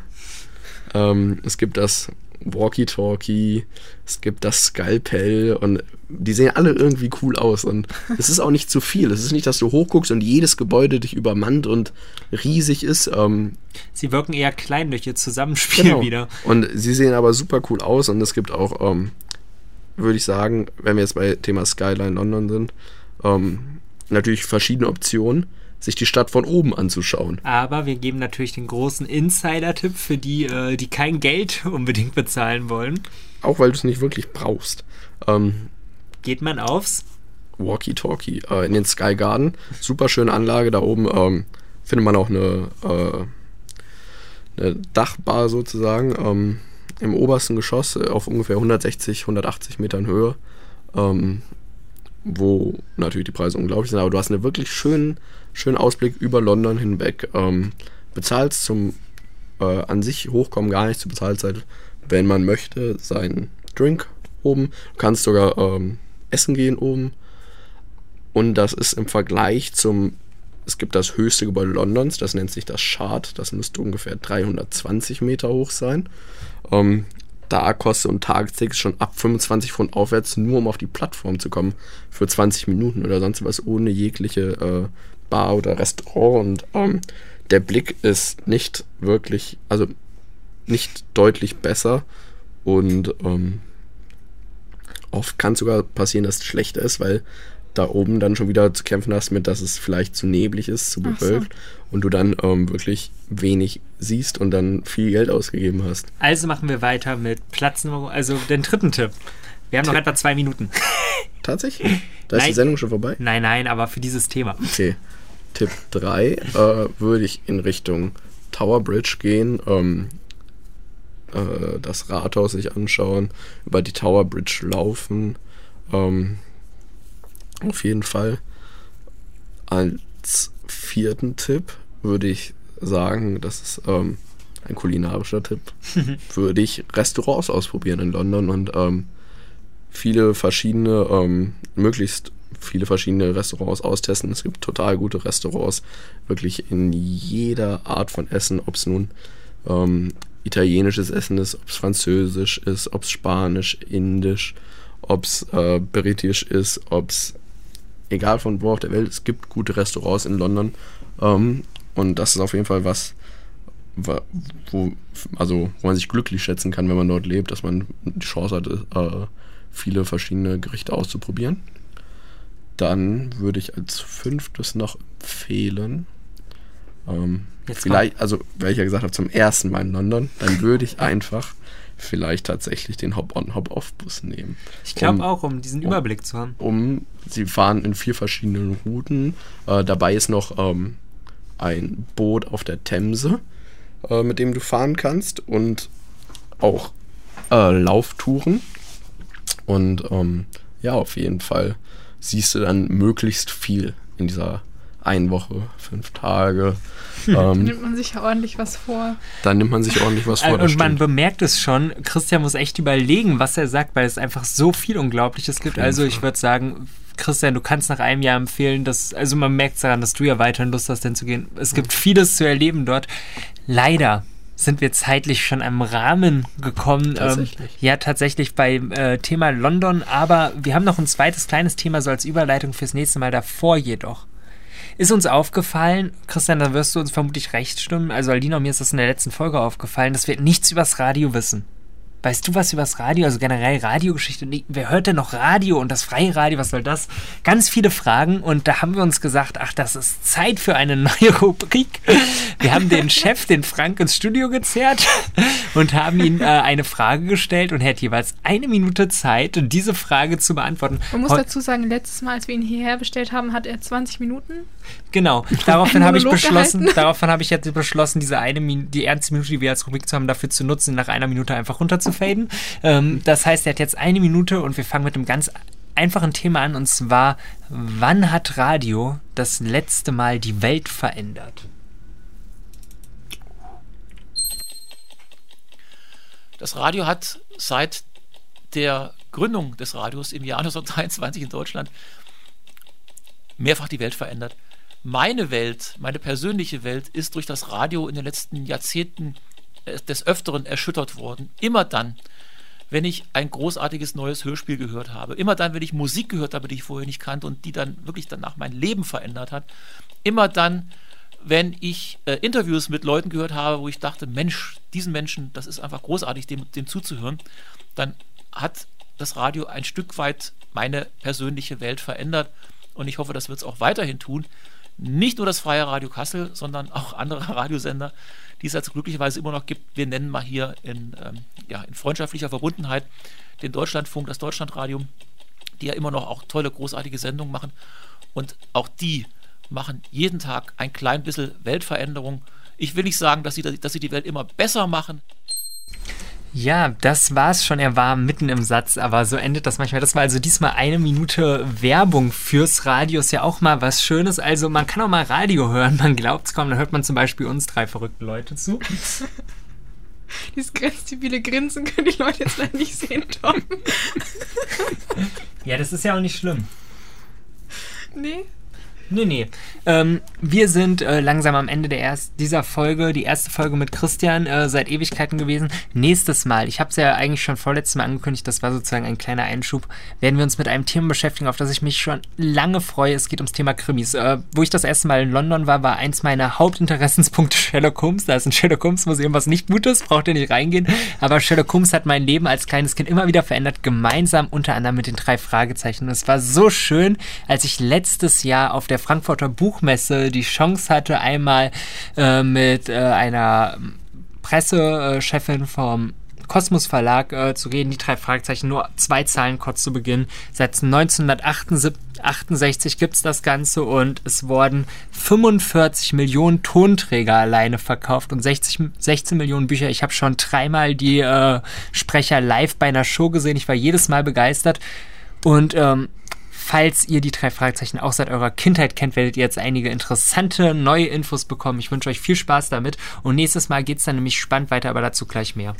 Ähm, es gibt das Walkie-Talkie, es gibt das Skalpell und die sehen alle irgendwie cool aus. Und es ist auch nicht zu viel. Es ist nicht, dass du hochguckst und jedes Gebäude dich übermannt und riesig ist. Ähm, Sie wirken eher klein durch ihr Zusammenspiel Genau. wieder. Und sie sehen aber super cool aus und es gibt auch, ähm, würde ich sagen, wenn wir jetzt bei Thema Skyline London sind, ähm, natürlich verschiedene Optionen, sich die Stadt von oben anzuschauen. Aber wir geben natürlich den großen Insider-Tipp für die, äh, die kein Geld unbedingt bezahlen wollen. Auch weil du es nicht wirklich brauchst. Ähm, Geht man aufs Walkie-Talkie äh, in den Sky Garden. Super schöne Anlage da oben. Ähm, findet man auch eine, äh, eine Dachbar sozusagen ähm, im obersten Geschoss äh, auf ungefähr 160, 180 Metern Höhe. Ähm, wo natürlich die Preise unglaublich sind, aber du hast einen wirklich schönen, schönen Ausblick über London hinweg. Ähm, bezahlst zum äh, an sich hochkommen gar nichts, du bezahlst halt, wenn man möchte, seinen Drink oben. Du kannst sogar ähm, essen gehen oben. Und das ist im Vergleich zum, es gibt das höchste Gebäude Londons, das nennt sich das Shard, das müsste ungefähr 320 Meter hoch sein. Ähm, da kostet ein Tagesticket schon ab 25 Pfund aufwärts, nur um auf die Plattform zu kommen, für 20 Minuten oder sonst was, ohne jegliche äh, Bar oder Restaurant. Und ähm, der Blick ist nicht wirklich, also nicht deutlich besser. Und ähm, oft kann es sogar passieren, dass es schlechter ist, weil da oben dann schon wieder zu kämpfen hast mit, dass es vielleicht zu neblig ist, zu Ach so. bewölkt und du dann ähm, wirklich wenig siehst und dann viel Geld ausgegeben hast. Also machen wir weiter mit Platz Nummer, also den dritten Tipp. Wir haben noch Tipp. etwa zwei Minuten. Tatsächlich? Da ist Nein. die Sendung schon vorbei? Nein, nein, aber für dieses Thema. Okay. Tipp 3 äh, würde ich in Richtung Tower Bridge gehen, ähm, äh, das Rathaus sich anschauen, über die Tower Bridge laufen. Ähm, auf jeden Fall. Als vierten Tipp würde ich sagen, das ist ähm, ein kulinarischer Tipp, würde ich Restaurants ausprobieren in London und ähm, viele verschiedene, ähm, möglichst viele verschiedene Restaurants austesten. Es gibt total gute Restaurants, wirklich in jeder Art von Essen, ob es nun ähm, italienisches Essen ist, ob es französisch ist, ob es spanisch, indisch, ob es äh, britisch ist, ob es egal von wo auf der Welt, es gibt gute Restaurants in London. Ähm, und das ist auf jeden Fall was, wa- wo, also, wo man sich glücklich schätzen kann, wenn man dort lebt, dass man die Chance hat, äh, viele verschiedene Gerichte auszuprobieren. Dann würde ich als fünftes noch empfehlen, ähm, vielleicht, also, weil ich ja gesagt habe, zum ersten Mal in London, dann würde ich einfach vielleicht tatsächlich den Hop-on-Hop-off-Bus nehmen. Ich glaube Um- auch, um diesen um- Überblick zu haben. um. Sie fahren in vier verschiedenen Routen. Äh, dabei ist noch ähm, ein Boot auf der Themse, äh, mit dem du fahren kannst und auch äh, Lauftouren. Und ähm, ja, auf jeden Fall siehst du dann möglichst viel in dieser einen Woche, fünf Tage. Ähm, Nimmt man sich ja ordentlich was vor. dann nimmt man sich ordentlich was vor. Äh, Und man stimmt. bemerkt es schon, Christian muss echt überlegen, was er sagt, weil es einfach so viel Unglaubliches gibt. Also ich würde sagen, Christian, du kannst nach einem Jahr empfehlen, dass, also man merkt daran, dass du ja weiterhin Lust hast, denn zu gehen. Es gibt vieles zu erleben dort. Leider sind wir zeitlich schon am Rahmen gekommen. Ähm, Tatsächlich. ja, tatsächlich beim äh, Thema London, aber wir haben noch ein zweites kleines Thema so als Überleitung fürs nächste Mal davor jedoch. Ist uns aufgefallen, Christian, da wirst du uns vermutlich recht stimmen, also Aldina und mir ist das in der letzten Folge aufgefallen, dass wir nichts übers Radio wissen. Weißt du was übers Radio, also generell Radiogeschichte? Wer hört denn noch Radio und das freie Radio, was soll das? Ganz viele Fragen und da haben wir uns gesagt, ach, das ist Zeit für eine neue Rubrik. Wir haben den Chef, den Frank, ins Studio gezerrt und haben ihm äh, eine Frage gestellt und er hat jeweils eine Minute Zeit, diese Frage zu beantworten. Man muss dazu sagen, letztes Mal, als wir ihn hierher bestellt haben, hat er 20 Minuten. Genau, daraufhin habe ich beschlossen, gehalten. daraufhin habe ich jetzt beschlossen, diese eine die ernste Minute, die wir als Rubrik zu haben, dafür zu nutzen, nach einer Minute einfach runterzufaden. Ähm, das heißt, er hat jetzt eine Minute und wir fangen mit einem ganz einfach ein Thema an und zwar, wann hat Radio das letzte Mal die Welt verändert? Das Radio hat seit der Gründung des Radios im Jahr 1923 in Deutschland mehrfach die Welt verändert. Meine Welt, meine persönliche Welt ist durch das Radio in den letzten Jahrzehnten des Öfteren erschüttert worden. Immer dann, wenn ich ein großartiges neues Hörspiel gehört habe. Immer dann, wenn ich Musik gehört habe, die ich vorher nicht kannte und die dann wirklich danach mein Leben verändert hat. Immer dann, wenn ich äh, Interviews mit Leuten gehört habe, wo ich dachte, Mensch, diesen Menschen, das ist einfach großartig, dem, dem zuzuhören, dann hat das Radio ein Stück weit meine persönliche Welt verändert und ich hoffe, das wird es auch weiterhin tun. Nicht nur das Freie Radio Kassel, sondern auch andere Radiosender, die es also glücklicherweise immer noch gibt. Wir nennen mal hier in, ähm, ja, in freundschaftlicher Verbundenheit den Deutschlandfunk, das Deutschlandradio, die ja immer noch auch tolle, großartige Sendungen machen. Und auch die machen jeden Tag ein klein bisschen Weltveränderung. Ich will nicht sagen, dass sie, dass sie die Welt immer besser machen. Ja, das war's schon. Er war mitten im Satz, aber so endet das manchmal. Das war also diesmal eine Minute Werbung fürs Radio. Ist ja auch mal was Schönes. Also man kann auch mal Radio hören. Man glaubt's kaum. Da hört man zum Beispiel uns drei verrückten Leute zu. Dieses grenztibile Grinsen können die Leute jetzt leider nicht sehen, Tom. ja, das ist ja auch nicht schlimm. Nee, Nee, nee. Ähm, wir sind äh, langsam am Ende der erst dieser Folge, die erste Folge mit Christian äh, seit Ewigkeiten gewesen. Nächstes Mal, ich habe es ja eigentlich schon vorletztes Mal angekündigt, das war sozusagen ein kleiner Einschub, werden wir uns mit einem Thema beschäftigen, auf das ich mich schon lange freue. Es geht ums Thema Krimis. Äh, wo ich das erste Mal in London war, war eins meiner Hauptinteressenspunkte Sherlock Holmes. Da ist ein Sherlock Holmes Museum, was nicht gut ist, braucht ihr nicht reingehen. Aber Sherlock Holmes hat mein Leben als kleines Kind immer wieder verändert, gemeinsam unter anderem mit den drei Fragezeichen. Und es war so schön, als ich letztes Jahr auf der der Frankfurter Buchmesse die Chance hatte, einmal äh, mit äh, einer Pressechefin vom Kosmos Verlag äh, zu reden. Die drei Fragezeichen, nur zwei Zahlen kurz zu Beginn. Seit 1968 gibt es das Ganze und es wurden 45 Millionen Tonträger alleine verkauft und 60, 16 Millionen Bücher. Ich habe schon dreimal die äh, Sprecher live bei einer Show gesehen. Ich war jedes Mal begeistert. Und ähm, Falls ihr die drei Fragezeichen auch seit eurer Kindheit kennt, werdet ihr jetzt einige interessante neue Infos bekommen. Ich wünsche euch viel Spaß damit und nächstes Mal geht es dann nämlich spannend weiter, aber dazu gleich mehr.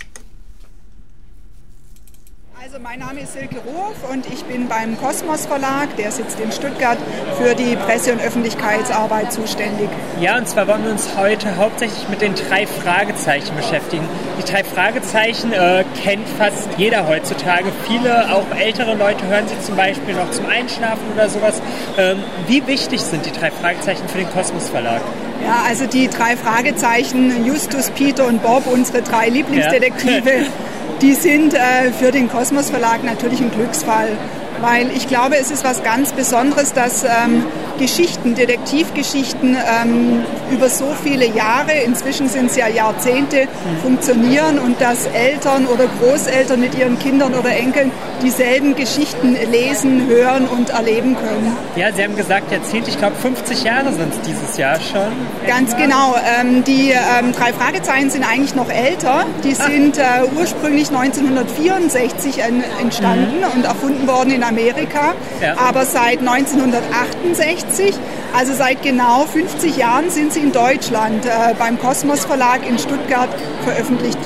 Also mein Name ist Silke Ruf und ich bin beim Kosmos Verlag, der sitzt in Stuttgart, für die Presse- und Öffentlichkeitsarbeit zuständig. Ja, und zwar wollen wir uns heute hauptsächlich mit den drei Fragezeichen beschäftigen. Die drei Fragezeichen äh, kennt fast jeder heutzutage. Viele, auch ältere Leute, hören sie zum Beispiel noch zum Einschlafen oder sowas. Ähm, wie wichtig sind die drei Fragezeichen für den Kosmos Verlag? Ja, also die drei Fragezeichen, Justus, Peter und Bob, unsere drei Lieblingsdetektive. Ja. die sind äh, für den Kosmos Verlag natürlich ein Glücksfall, weil ich glaube, es ist was ganz Besonderes, dass ähm, Geschichten, Detektivgeschichten ähm, über so viele Jahre, inzwischen sind es ja Jahrzehnte, funktionieren und dass Eltern oder Großeltern mit ihren Kindern oder Enkeln dieselben Geschichten lesen, hören und erleben können. Ja, Sie haben gesagt Jahrzehnte, ich glaube 50 Jahre sind es dieses Jahr schon. Ganz genau. Ähm, die ähm, drei Fragezeichen sind eigentlich noch älter. Die sind äh, ursprünglich 1964 entstanden mhm. und erfunden worden in Amerika, ja. aber seit 1968 1960. Also seit genau 50 Jahren sind sie in Deutschland äh, beim Kosmos Verlag in Stuttgart veröffentlicht.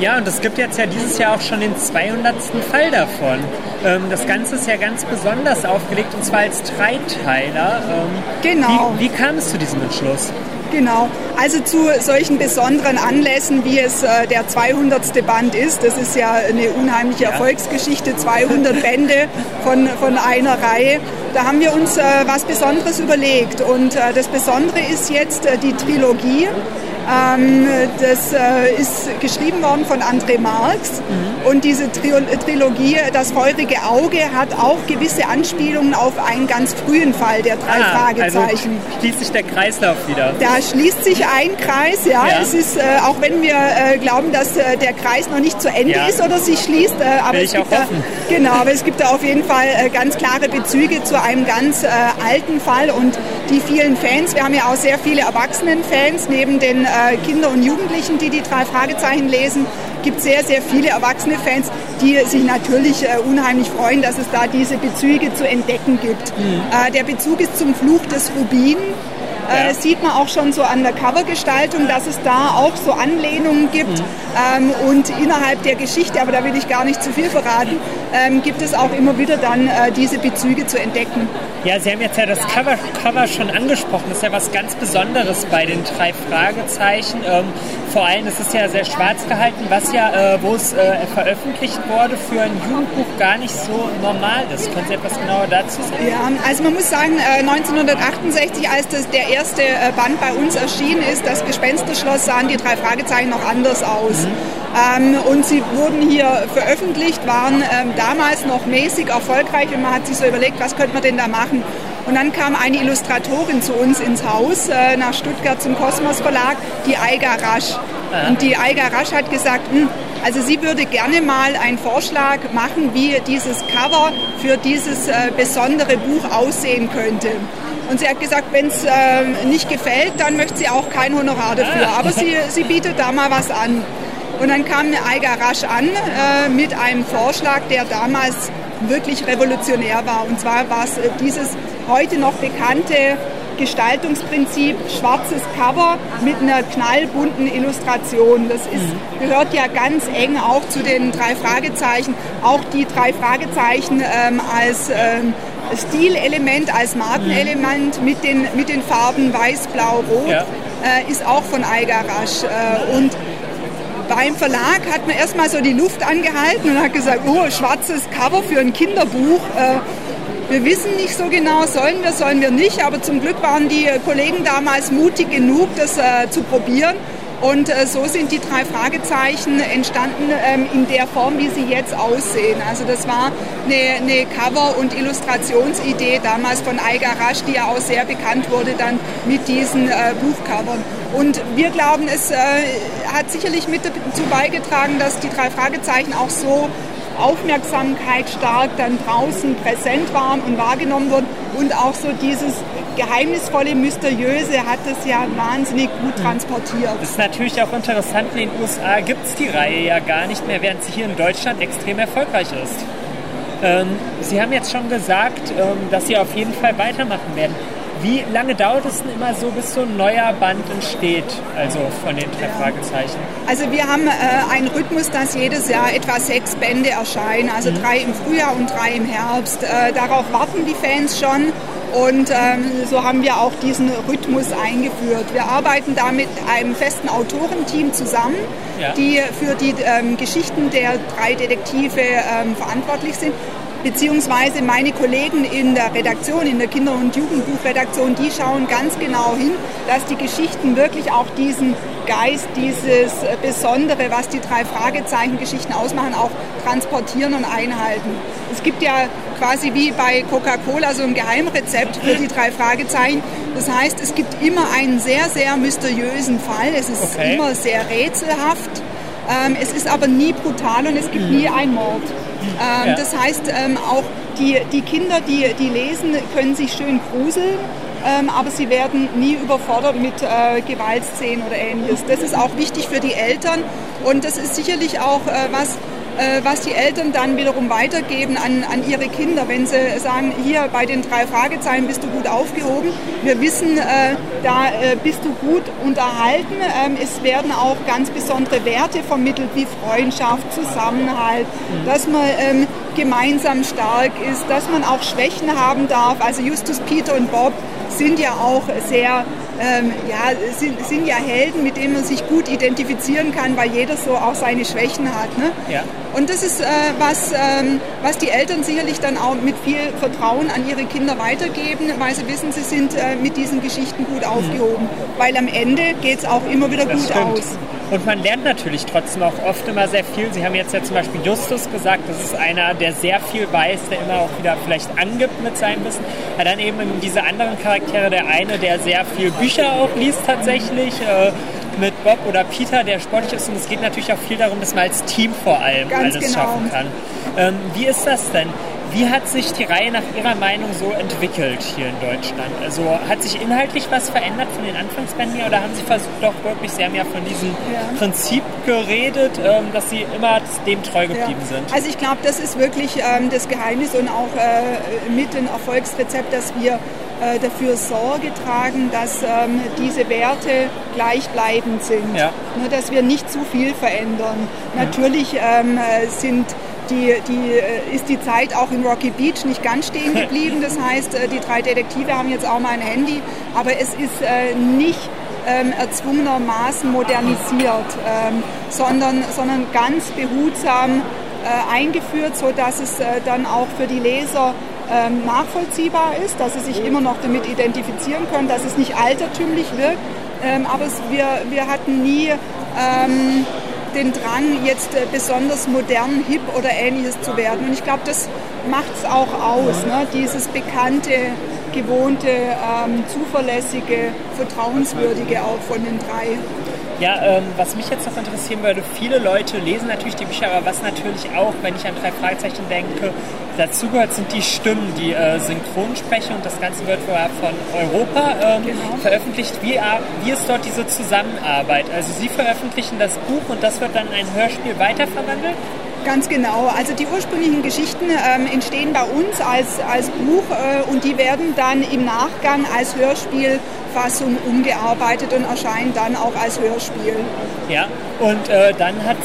Ja, und es gibt jetzt ja dieses Jahr auch schon den 200. Fall davon. Ähm, das Ganze ist ja ganz besonders aufgelegt und zwar als Dreiteiler. Ähm, genau. Wie, wie kam es zu diesem Entschluss? Genau. Also zu solchen besonderen Anlässen, wie es äh, der 200. Band ist, das ist ja eine unheimliche Erfolgsgeschichte, 200 Bände von, von einer Reihe. Da haben wir uns äh, was Besonderes überlegt. Und äh, das Besondere ist jetzt äh, die Trilogie das äh, ist geschrieben worden von André Marx. Mhm. Und diese Tri Trilogie, Das feurige Auge, hat auch gewisse Anspielungen auf einen ganz frühen Fall der drei ah, Fragezeichen. Also schließt sich der Kreislauf wieder. Da schließt sich ein Kreis, ja. ja. Es ist, äh, auch wenn wir äh, glauben, dass äh, der Kreis noch nicht zu Ende ja. ist oder sich schließt. Äh, aber Will es gibt da, Genau, aber es gibt da auf jeden Fall äh, ganz klare Bezüge zur einem ganz äh, alten Fall und die vielen Fans, wir haben ja auch sehr viele Erwachsenen-Fans, neben den äh, Kinder und Jugendlichen, die die drei Fragezeichen lesen, gibt es sehr, sehr viele erwachsene Fans, die sich natürlich äh, unheimlich freuen, dass es da diese Bezüge zu entdecken gibt. Mhm. Äh, der Bezug ist zum Fluch des Rubin. Äh, ja. sieht man auch schon so an der Covergestaltung, dass es da auch so Anlehnungen gibt. Mhm. Ähm, und innerhalb der Geschichte, aber da will ich gar nicht zu viel verraten, ähm, gibt es auch immer wieder dann äh, diese Bezüge zu entdecken. Ja, Sie haben jetzt ja das Cover, Cover schon angesprochen. Das ist ja was ganz Besonderes bei den drei Fragezeichen. Ähm, vor allem ist es ja sehr schwarz gehalten, was ja, äh, wo es äh, veröffentlicht wurde, für ein Jugendbuch gar nicht so normal ist. Können Sie etwas genauer dazu sagen? Ja, also man muss sagen, 1968, äh, als das, der erste äh, Band bei uns erschienen ist, das Gespensterschloss, sahen die drei Fragezeichen noch anders aus. Mhm. Ähm, und sie wurden hier veröffentlicht, waren ähm, damals noch mäßig erfolgreich und man hat sich so überlegt, was könnte man denn da machen. Und dann kam eine Illustratorin zu uns ins Haus, äh, nach Stuttgart zum Kosmos Verlag, die Aiga Rasch. Und die Aiga Rasch hat gesagt, hm, also sie würde gerne mal einen Vorschlag machen, wie dieses Cover für dieses äh, besondere Buch aussehen könnte. Und sie hat gesagt, wenn es äh, nicht gefällt, dann möchte sie auch kein Honorar dafür. Aber sie, sie bietet da mal was an. Und dann kam Eiger rasch an äh, mit einem Vorschlag, der damals wirklich revolutionär war. Und zwar war es äh, dieses heute noch bekannte Gestaltungsprinzip, schwarzes Cover mit einer knallbunten Illustration. Das ist, gehört ja ganz eng auch zu den drei Fragezeichen. Auch die drei Fragezeichen ähm, als ähm, Stilelement, als Markenelement mit den, mit den Farben Weiß, Blau, Rot ja. äh, ist auch von Algarasch. Äh, und beim Verlag hat man erstmal so die Luft angehalten und hat gesagt, oh, schwarzes Cover für ein Kinderbuch. Äh, wir wissen nicht so genau, sollen wir, sollen wir nicht, aber zum Glück waren die Kollegen damals mutig genug, das äh, zu probieren. Und äh, so sind die drei Fragezeichen entstanden ähm, in der Form, wie sie jetzt aussehen. Also das war eine, eine Cover- und Illustrationsidee damals von Aiga Rasch, die ja auch sehr bekannt wurde dann mit diesen äh, Buchcovern. Und wir glauben, es äh, hat sicherlich mit dazu beigetragen, dass die drei Fragezeichen auch so Aufmerksamkeit stark dann draußen präsent waren und wahrgenommen wurden und auch so dieses geheimnisvolle, mysteriöse hat es ja wahnsinnig gut transportiert. Das ist natürlich auch interessant, in den USA gibt es die Reihe ja gar nicht mehr, während sie hier in Deutschland extrem erfolgreich ist. Ähm, sie haben jetzt schon gesagt, ähm, dass Sie auf jeden Fall weitermachen werden. Wie lange dauert es denn immer so, bis so ein neuer Band entsteht, also von den drei Fragezeichen? Also wir haben äh, einen Rhythmus, dass jedes Jahr etwa sechs Bände erscheinen, also mhm. drei im Frühjahr und drei im Herbst. Äh, darauf warten die Fans schon. Und ähm, so haben wir auch diesen Rhythmus eingeführt. Wir arbeiten da mit einem festen Autorenteam zusammen, ja. die für die ähm, Geschichten der drei Detektive ähm, verantwortlich sind beziehungsweise meine Kollegen in der Redaktion, in der Kinder- und Jugendbuchredaktion, die schauen ganz genau hin, dass die Geschichten wirklich auch diesen Geist, dieses Besondere, was die drei Fragezeichen-Geschichten ausmachen, auch transportieren und einhalten. Es gibt ja quasi wie bei Coca-Cola so ein Geheimrezept für die drei Fragezeichen. Das heißt, es gibt immer einen sehr, sehr mysteriösen Fall. Es ist okay. immer sehr rätselhaft. Ähm, es ist aber nie brutal und es gibt nie einen Mord. Ähm, ja. Das heißt, ähm, auch die, die Kinder, die, die lesen, können sich schön gruseln. Ähm, aber sie werden nie überfordert mit äh, Gewaltszenen oder ähnliches. Das ist auch wichtig für die Eltern und das ist sicherlich auch äh, was, was die Eltern dann wiederum weitergeben an, an ihre Kinder, wenn sie sagen, hier bei den drei Fragezeichen bist du gut aufgehoben. Wir wissen, äh, da äh, bist du gut unterhalten. Ähm, es werden auch ganz besondere Werte vermittelt wie Freundschaft, Zusammenhalt, mhm. dass man ähm, gemeinsam stark ist, dass man auch Schwächen haben darf. Also Justus, Peter und Bob sind ja auch sehr ähm, ja, sind, sind ja Helden, mit denen man sich gut identifizieren kann, weil jeder so auch seine Schwächen hat. Ne? Ja. Und das ist äh, was, ähm, was die Eltern sicherlich dann auch mit viel Vertrauen an ihre Kinder weitergeben, weil sie wissen, sie sind äh, mit diesen Geschichten gut aufgehoben. Mhm. Weil am Ende geht es auch immer wieder das gut stimmt. aus. Und man lernt natürlich trotzdem auch oft immer sehr viel. Sie haben jetzt ja zum Beispiel Justus gesagt, das ist einer, der sehr viel weiß, der immer auch wieder vielleicht angibt mit seinem Wissen. Aber dann eben diese anderen Charaktere, der eine, der sehr viel Bücher auch liest tatsächlich, äh, mit Bob oder Peter, der sportlich ist. Und es geht natürlich auch viel darum, dass man als Team vor allem Ganz alles genau. schaffen kann. Ähm, wie ist das denn? Wie hat sich die Reihe nach Ihrer Meinung so entwickelt hier in Deutschland? Also hat sich inhaltlich was verändert von den Anfangsbänden her oder haben Sie versucht, doch wirklich sehr mehr von diesem ja. Prinzip geredet, ähm, dass Sie immer dem treu geblieben ja. sind? Also ich glaube, das ist wirklich ähm, das Geheimnis und auch äh, mit dem Erfolgsrezept, dass wir äh, dafür Sorge tragen, dass ähm, diese Werte gleichbleibend sind. Ja. Nur, dass wir nicht zu viel verändern. Natürlich ähm, äh, sind die, die, äh, ist die Zeit auch in Rocky Beach nicht ganz stehen geblieben. Das heißt, äh, die drei Detektive haben jetzt auch mal ein Handy, aber es ist äh, nicht ähm, erzwungenermaßen modernisiert, ähm, sondern, sondern ganz behutsam äh, eingeführt, sodass es äh, dann auch für die Leser ähm, nachvollziehbar ist, dass sie sich immer noch damit identifizieren können, dass es nicht altertümlich wirkt. Aber es, wir, wir hatten nie den Drang, jetzt äh, besonders modern, hip oder ähnliches zu werden. Und ich glaube, das macht es auch aus, ne? dieses bekannte, gewohnte, ähm, zuverlässige, vertrauenswürdige auch von den drei. Ja, ähm, was mich jetzt noch interessieren würde, viele Leute lesen natürlich die Bücher, aber was natürlich auch, wenn ich an drei Fragezeichen denke, dazugehört, sind die Stimmen, die äh, Synchronsprecher und das Ganze wird von Europa ähm, genau. veröffentlicht. Wie, wie ist dort diese Zusammenarbeit? Also Sie veröffentlichen das Buch und das wird dann in ein Hörspiel weiterverwandelt? Ganz genau. Also die ursprünglichen Geschichten ähm, entstehen bei uns als, als Buch äh, und die werden dann im Nachgang als Hörspielfassung umgearbeitet und erscheinen dann auch als Hörspiel. Ja, und äh, dann haben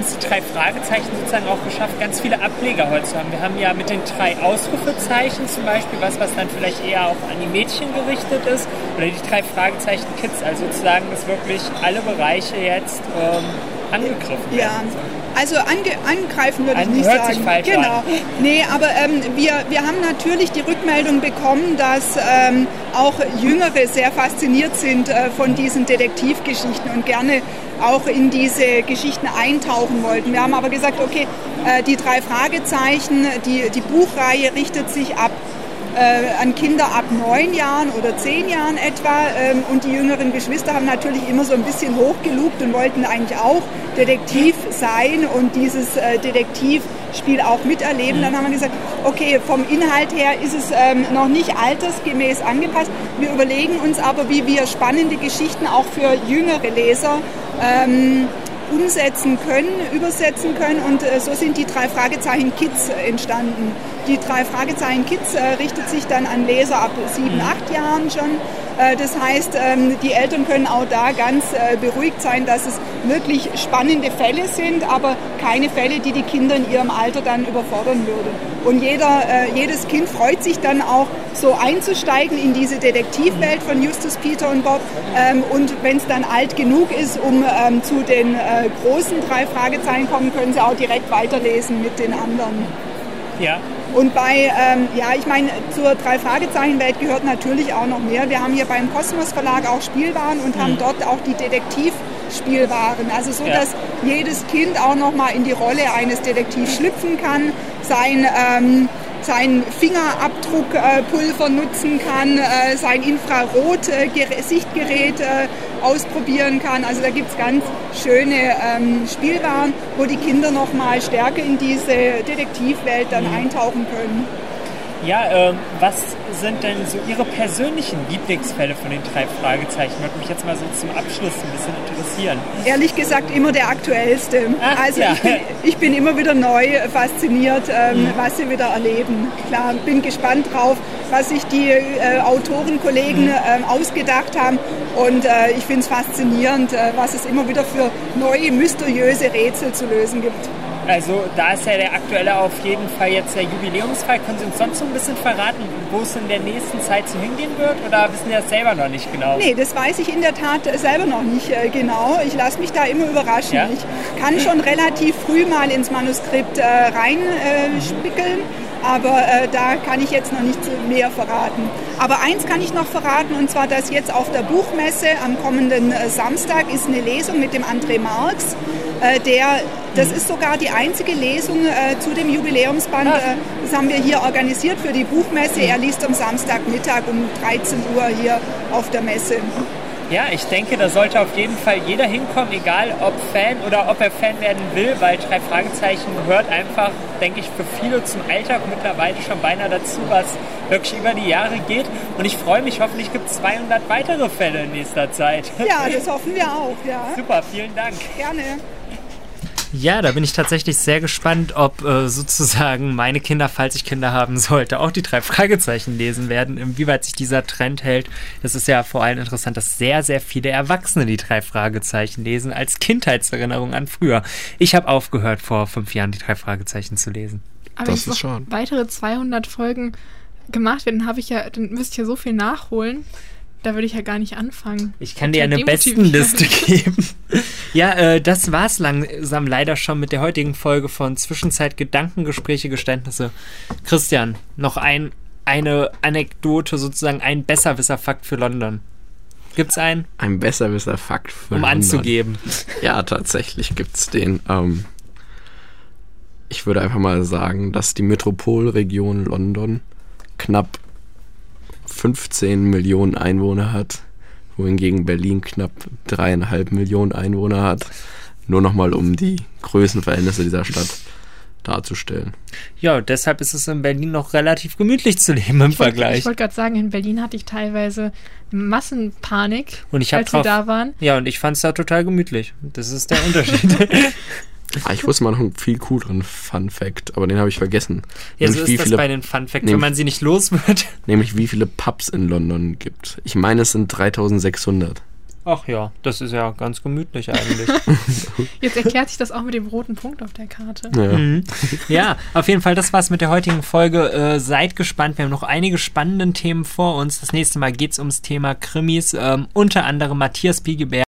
es die drei Fragezeichen sozusagen auch geschafft, ganz viele Ableger heute zu haben. Wir haben ja mit den drei Ausrufezeichen zum Beispiel was, was dann vielleicht eher auch an die Mädchen gerichtet ist, oder die drei Fragezeichen Kids, also sozusagen, dass wirklich alle Bereiche jetzt ähm, angegriffen werden. Ja. Also ange angreifen würde ich nicht hört sagen. Sich falsch genau. An. Nee, aber ähm, wir, wir haben natürlich die Rückmeldung bekommen, dass ähm, auch Jüngere sehr fasziniert sind äh, von diesen Detektivgeschichten und gerne auch in diese Geschichten eintauchen wollten. Wir haben aber gesagt, okay, äh, die drei Fragezeichen, die, die Buchreihe richtet sich ab äh, an Kinder ab neun Jahren oder zehn Jahren etwa. Ähm, und die jüngeren Geschwister haben natürlich immer so ein bisschen hochgelugt und wollten eigentlich auch Detektiv sein und dieses äh, Detektivspiel auch miterleben. Dann haben wir gesagt, okay, vom Inhalt her ist es ähm, noch nicht altersgemäß angepasst. Wir überlegen uns aber, wie wir spannende Geschichten auch für jüngere Leser ähm, umsetzen können, übersetzen können. Und äh, so sind die drei Fragezeichen Kids entstanden. Die drei Fragezeichen Kids äh, richtet sich dann an Leser ab sieben, mhm. acht Jahren schon. Äh, das heißt, ähm, die Eltern können auch da ganz äh, beruhigt sein, dass es wirklich spannende Fälle sind, aber keine Fälle, die die Kinder in ihrem Alter dann überfordern würde. Und jeder, äh, jedes Kind freut sich dann auch, so einzusteigen in diese Detektivwelt von Justus, Peter und Bob. Ähm, und wenn es dann alt genug ist, um ähm, zu den großen drei Fragezeichen kommen, können sie auch direkt weiterlesen mit den anderen. Ja, und bei, ähm, ja, ich meine, zur Drei-Fragezeichen-Welt gehört natürlich auch noch mehr. Wir haben hier beim Kosmos Verlag auch Spielwaren und mhm. haben dort auch die Detektivspielwaren. Also so, ja. dass jedes Kind auch noch mal in die Rolle eines Detektivs schlüpfen kann, sein ähm, sein Fingerabdruckpulver nutzen kann, äh, sein Infrarot-Sichtgerät äh, ausprobieren kann. Also da gibt es ganz schöne ähm, Spielwaren, wo die Kinder noch mal stärker in diese Detektivwelt dann mhm. eintauchen können. Ja, ähm, was sind denn so Ihre persönlichen Lieblingsfälle von den drei Fragezeichen? Würde mich jetzt mal so zum Abschluss ein bisschen interessieren. Ehrlich gesagt immer der aktuellste. Ach, also ja. ich, bin, ich, bin, immer wieder neu fasziniert, ähm, mhm. was sie wieder erleben. Klar, bin gespannt drauf, was sich die äh, Autorenkollegen mhm. äh, ausgedacht haben. Und äh, ich finde es faszinierend, äh, was es immer wieder für neue, mysteriöse Rätsel zu lösen gibt. Also da ist ja der aktuelle auf jeden Fall jetzt der Jubiläumsfall. Können Sie uns sonst so ein bisschen verraten, wo es in der nächsten Zeit so hingehen wird? Oder wissen Sie das selber noch nicht genau? Nee, das weiß ich in der Tat selber noch nicht äh, genau. Ich lasse mich da immer überraschen. Ja? Ich kann schon relativ früh mal ins Manuskript äh, reinspickeln. Äh, aber äh, da kann ich jetzt noch nicht mehr verraten. Aber eins kann ich noch verraten, und zwar, dass jetzt auf der Buchmesse am kommenden äh, Samstag ist eine Lesung mit dem André Marx, äh, der das ist sogar die einzige Lesung äh, zu dem Jubiläumsband. Äh, das haben wir hier organisiert für die Buchmesse. Er liest am Samstagmittag um 13 Uhr hier auf der Messe. Ja, ich denke, da sollte auf jeden Fall jeder hinkommen, egal ob Fan oder ob er Fan werden will, weil drei Fragezeichen gehört einfach, denke ich, für viele zum Alltag mittlerweile schon beinahe dazu, was wirklich über die Jahre geht. Und ich freue mich, hoffentlich gibt es 200 weitere Fälle in nächster Zeit. Ja, das hoffen wir auch, ja. Super, vielen Dank. Gerne. Ja, da bin ich tatsächlich sehr gespannt, ob äh, sozusagen meine Kinder, falls ich Kinder haben sollte, auch die drei Fragezeichen lesen werden, inwieweit sich dieser Trend hält. Das ist ja vor allem interessant, dass sehr, sehr viele Erwachsene die drei Fragezeichen lesen, als Kindheitserinnerung an früher. Ich habe aufgehört, vor fünf Jahren die drei Fragezeichen zu lesen. Aber Das wenn ist schade. weitere 200 Folgen gemacht werden, habe ich ja, dann müsste ich ja so viel nachholen. Da würde ich ja gar nicht anfangen. Ich kann dir eine Total Bestenliste geben. ja, äh, das war's langsam leider schon mit der heutigen Folge von Zwischenzeit Gedankengespräche, Geständnisse. Christian, noch ein, eine Anekdote, sozusagen ein Besserwisser-Fakt für London. Gibt's einen, Ein besserwisser Fakt für um London. anzugeben? Ja, tatsächlich gibt's den. Ähm, ich würde einfach mal sagen, dass die Metropolregion London knapp 15 Millionen Einwohner hat, wohingegen Berlin knapp dreieinhalb Millionen Einwohner hat. Nur nochmal, um die Größenverhältnisse dieser Stadt darzustellen. Ja, deshalb ist es in Berlin noch relativ gemütlich zu leben im Ich wollte Vergleich. ich wollte gerade sagen, in Berlin hatte ich teilweise Massenpanik, Und ich als sie drauf- da waren. Ja, und ich fand's da total gemütlich. Das ist der Unterschied. Ah, ich wusste mal noch einen viel cooleren Fun Fact, aber den habe ich vergessen. ja, so Nämlich, ist wie das viele, bei den Fun Facts, wenn man sie nicht los wird. nämlich wie viele Pubs in London gibt. Ich meine, es sind 3600. Ach ja, das ist ja ganz gemütlich eigentlich. Jetzt erklärt sich das auch mit dem roten Punkt auf der Karte. Ja. Mhm. Ja, auf jeden Fall, das war's mit der heutigen Folge. Äh, seid gespannt, wir haben noch einige spannende Themen vor uns. Das nächste Mal geht's ums Thema Krimis, ähm, unter anderem Matthias Biegeberg.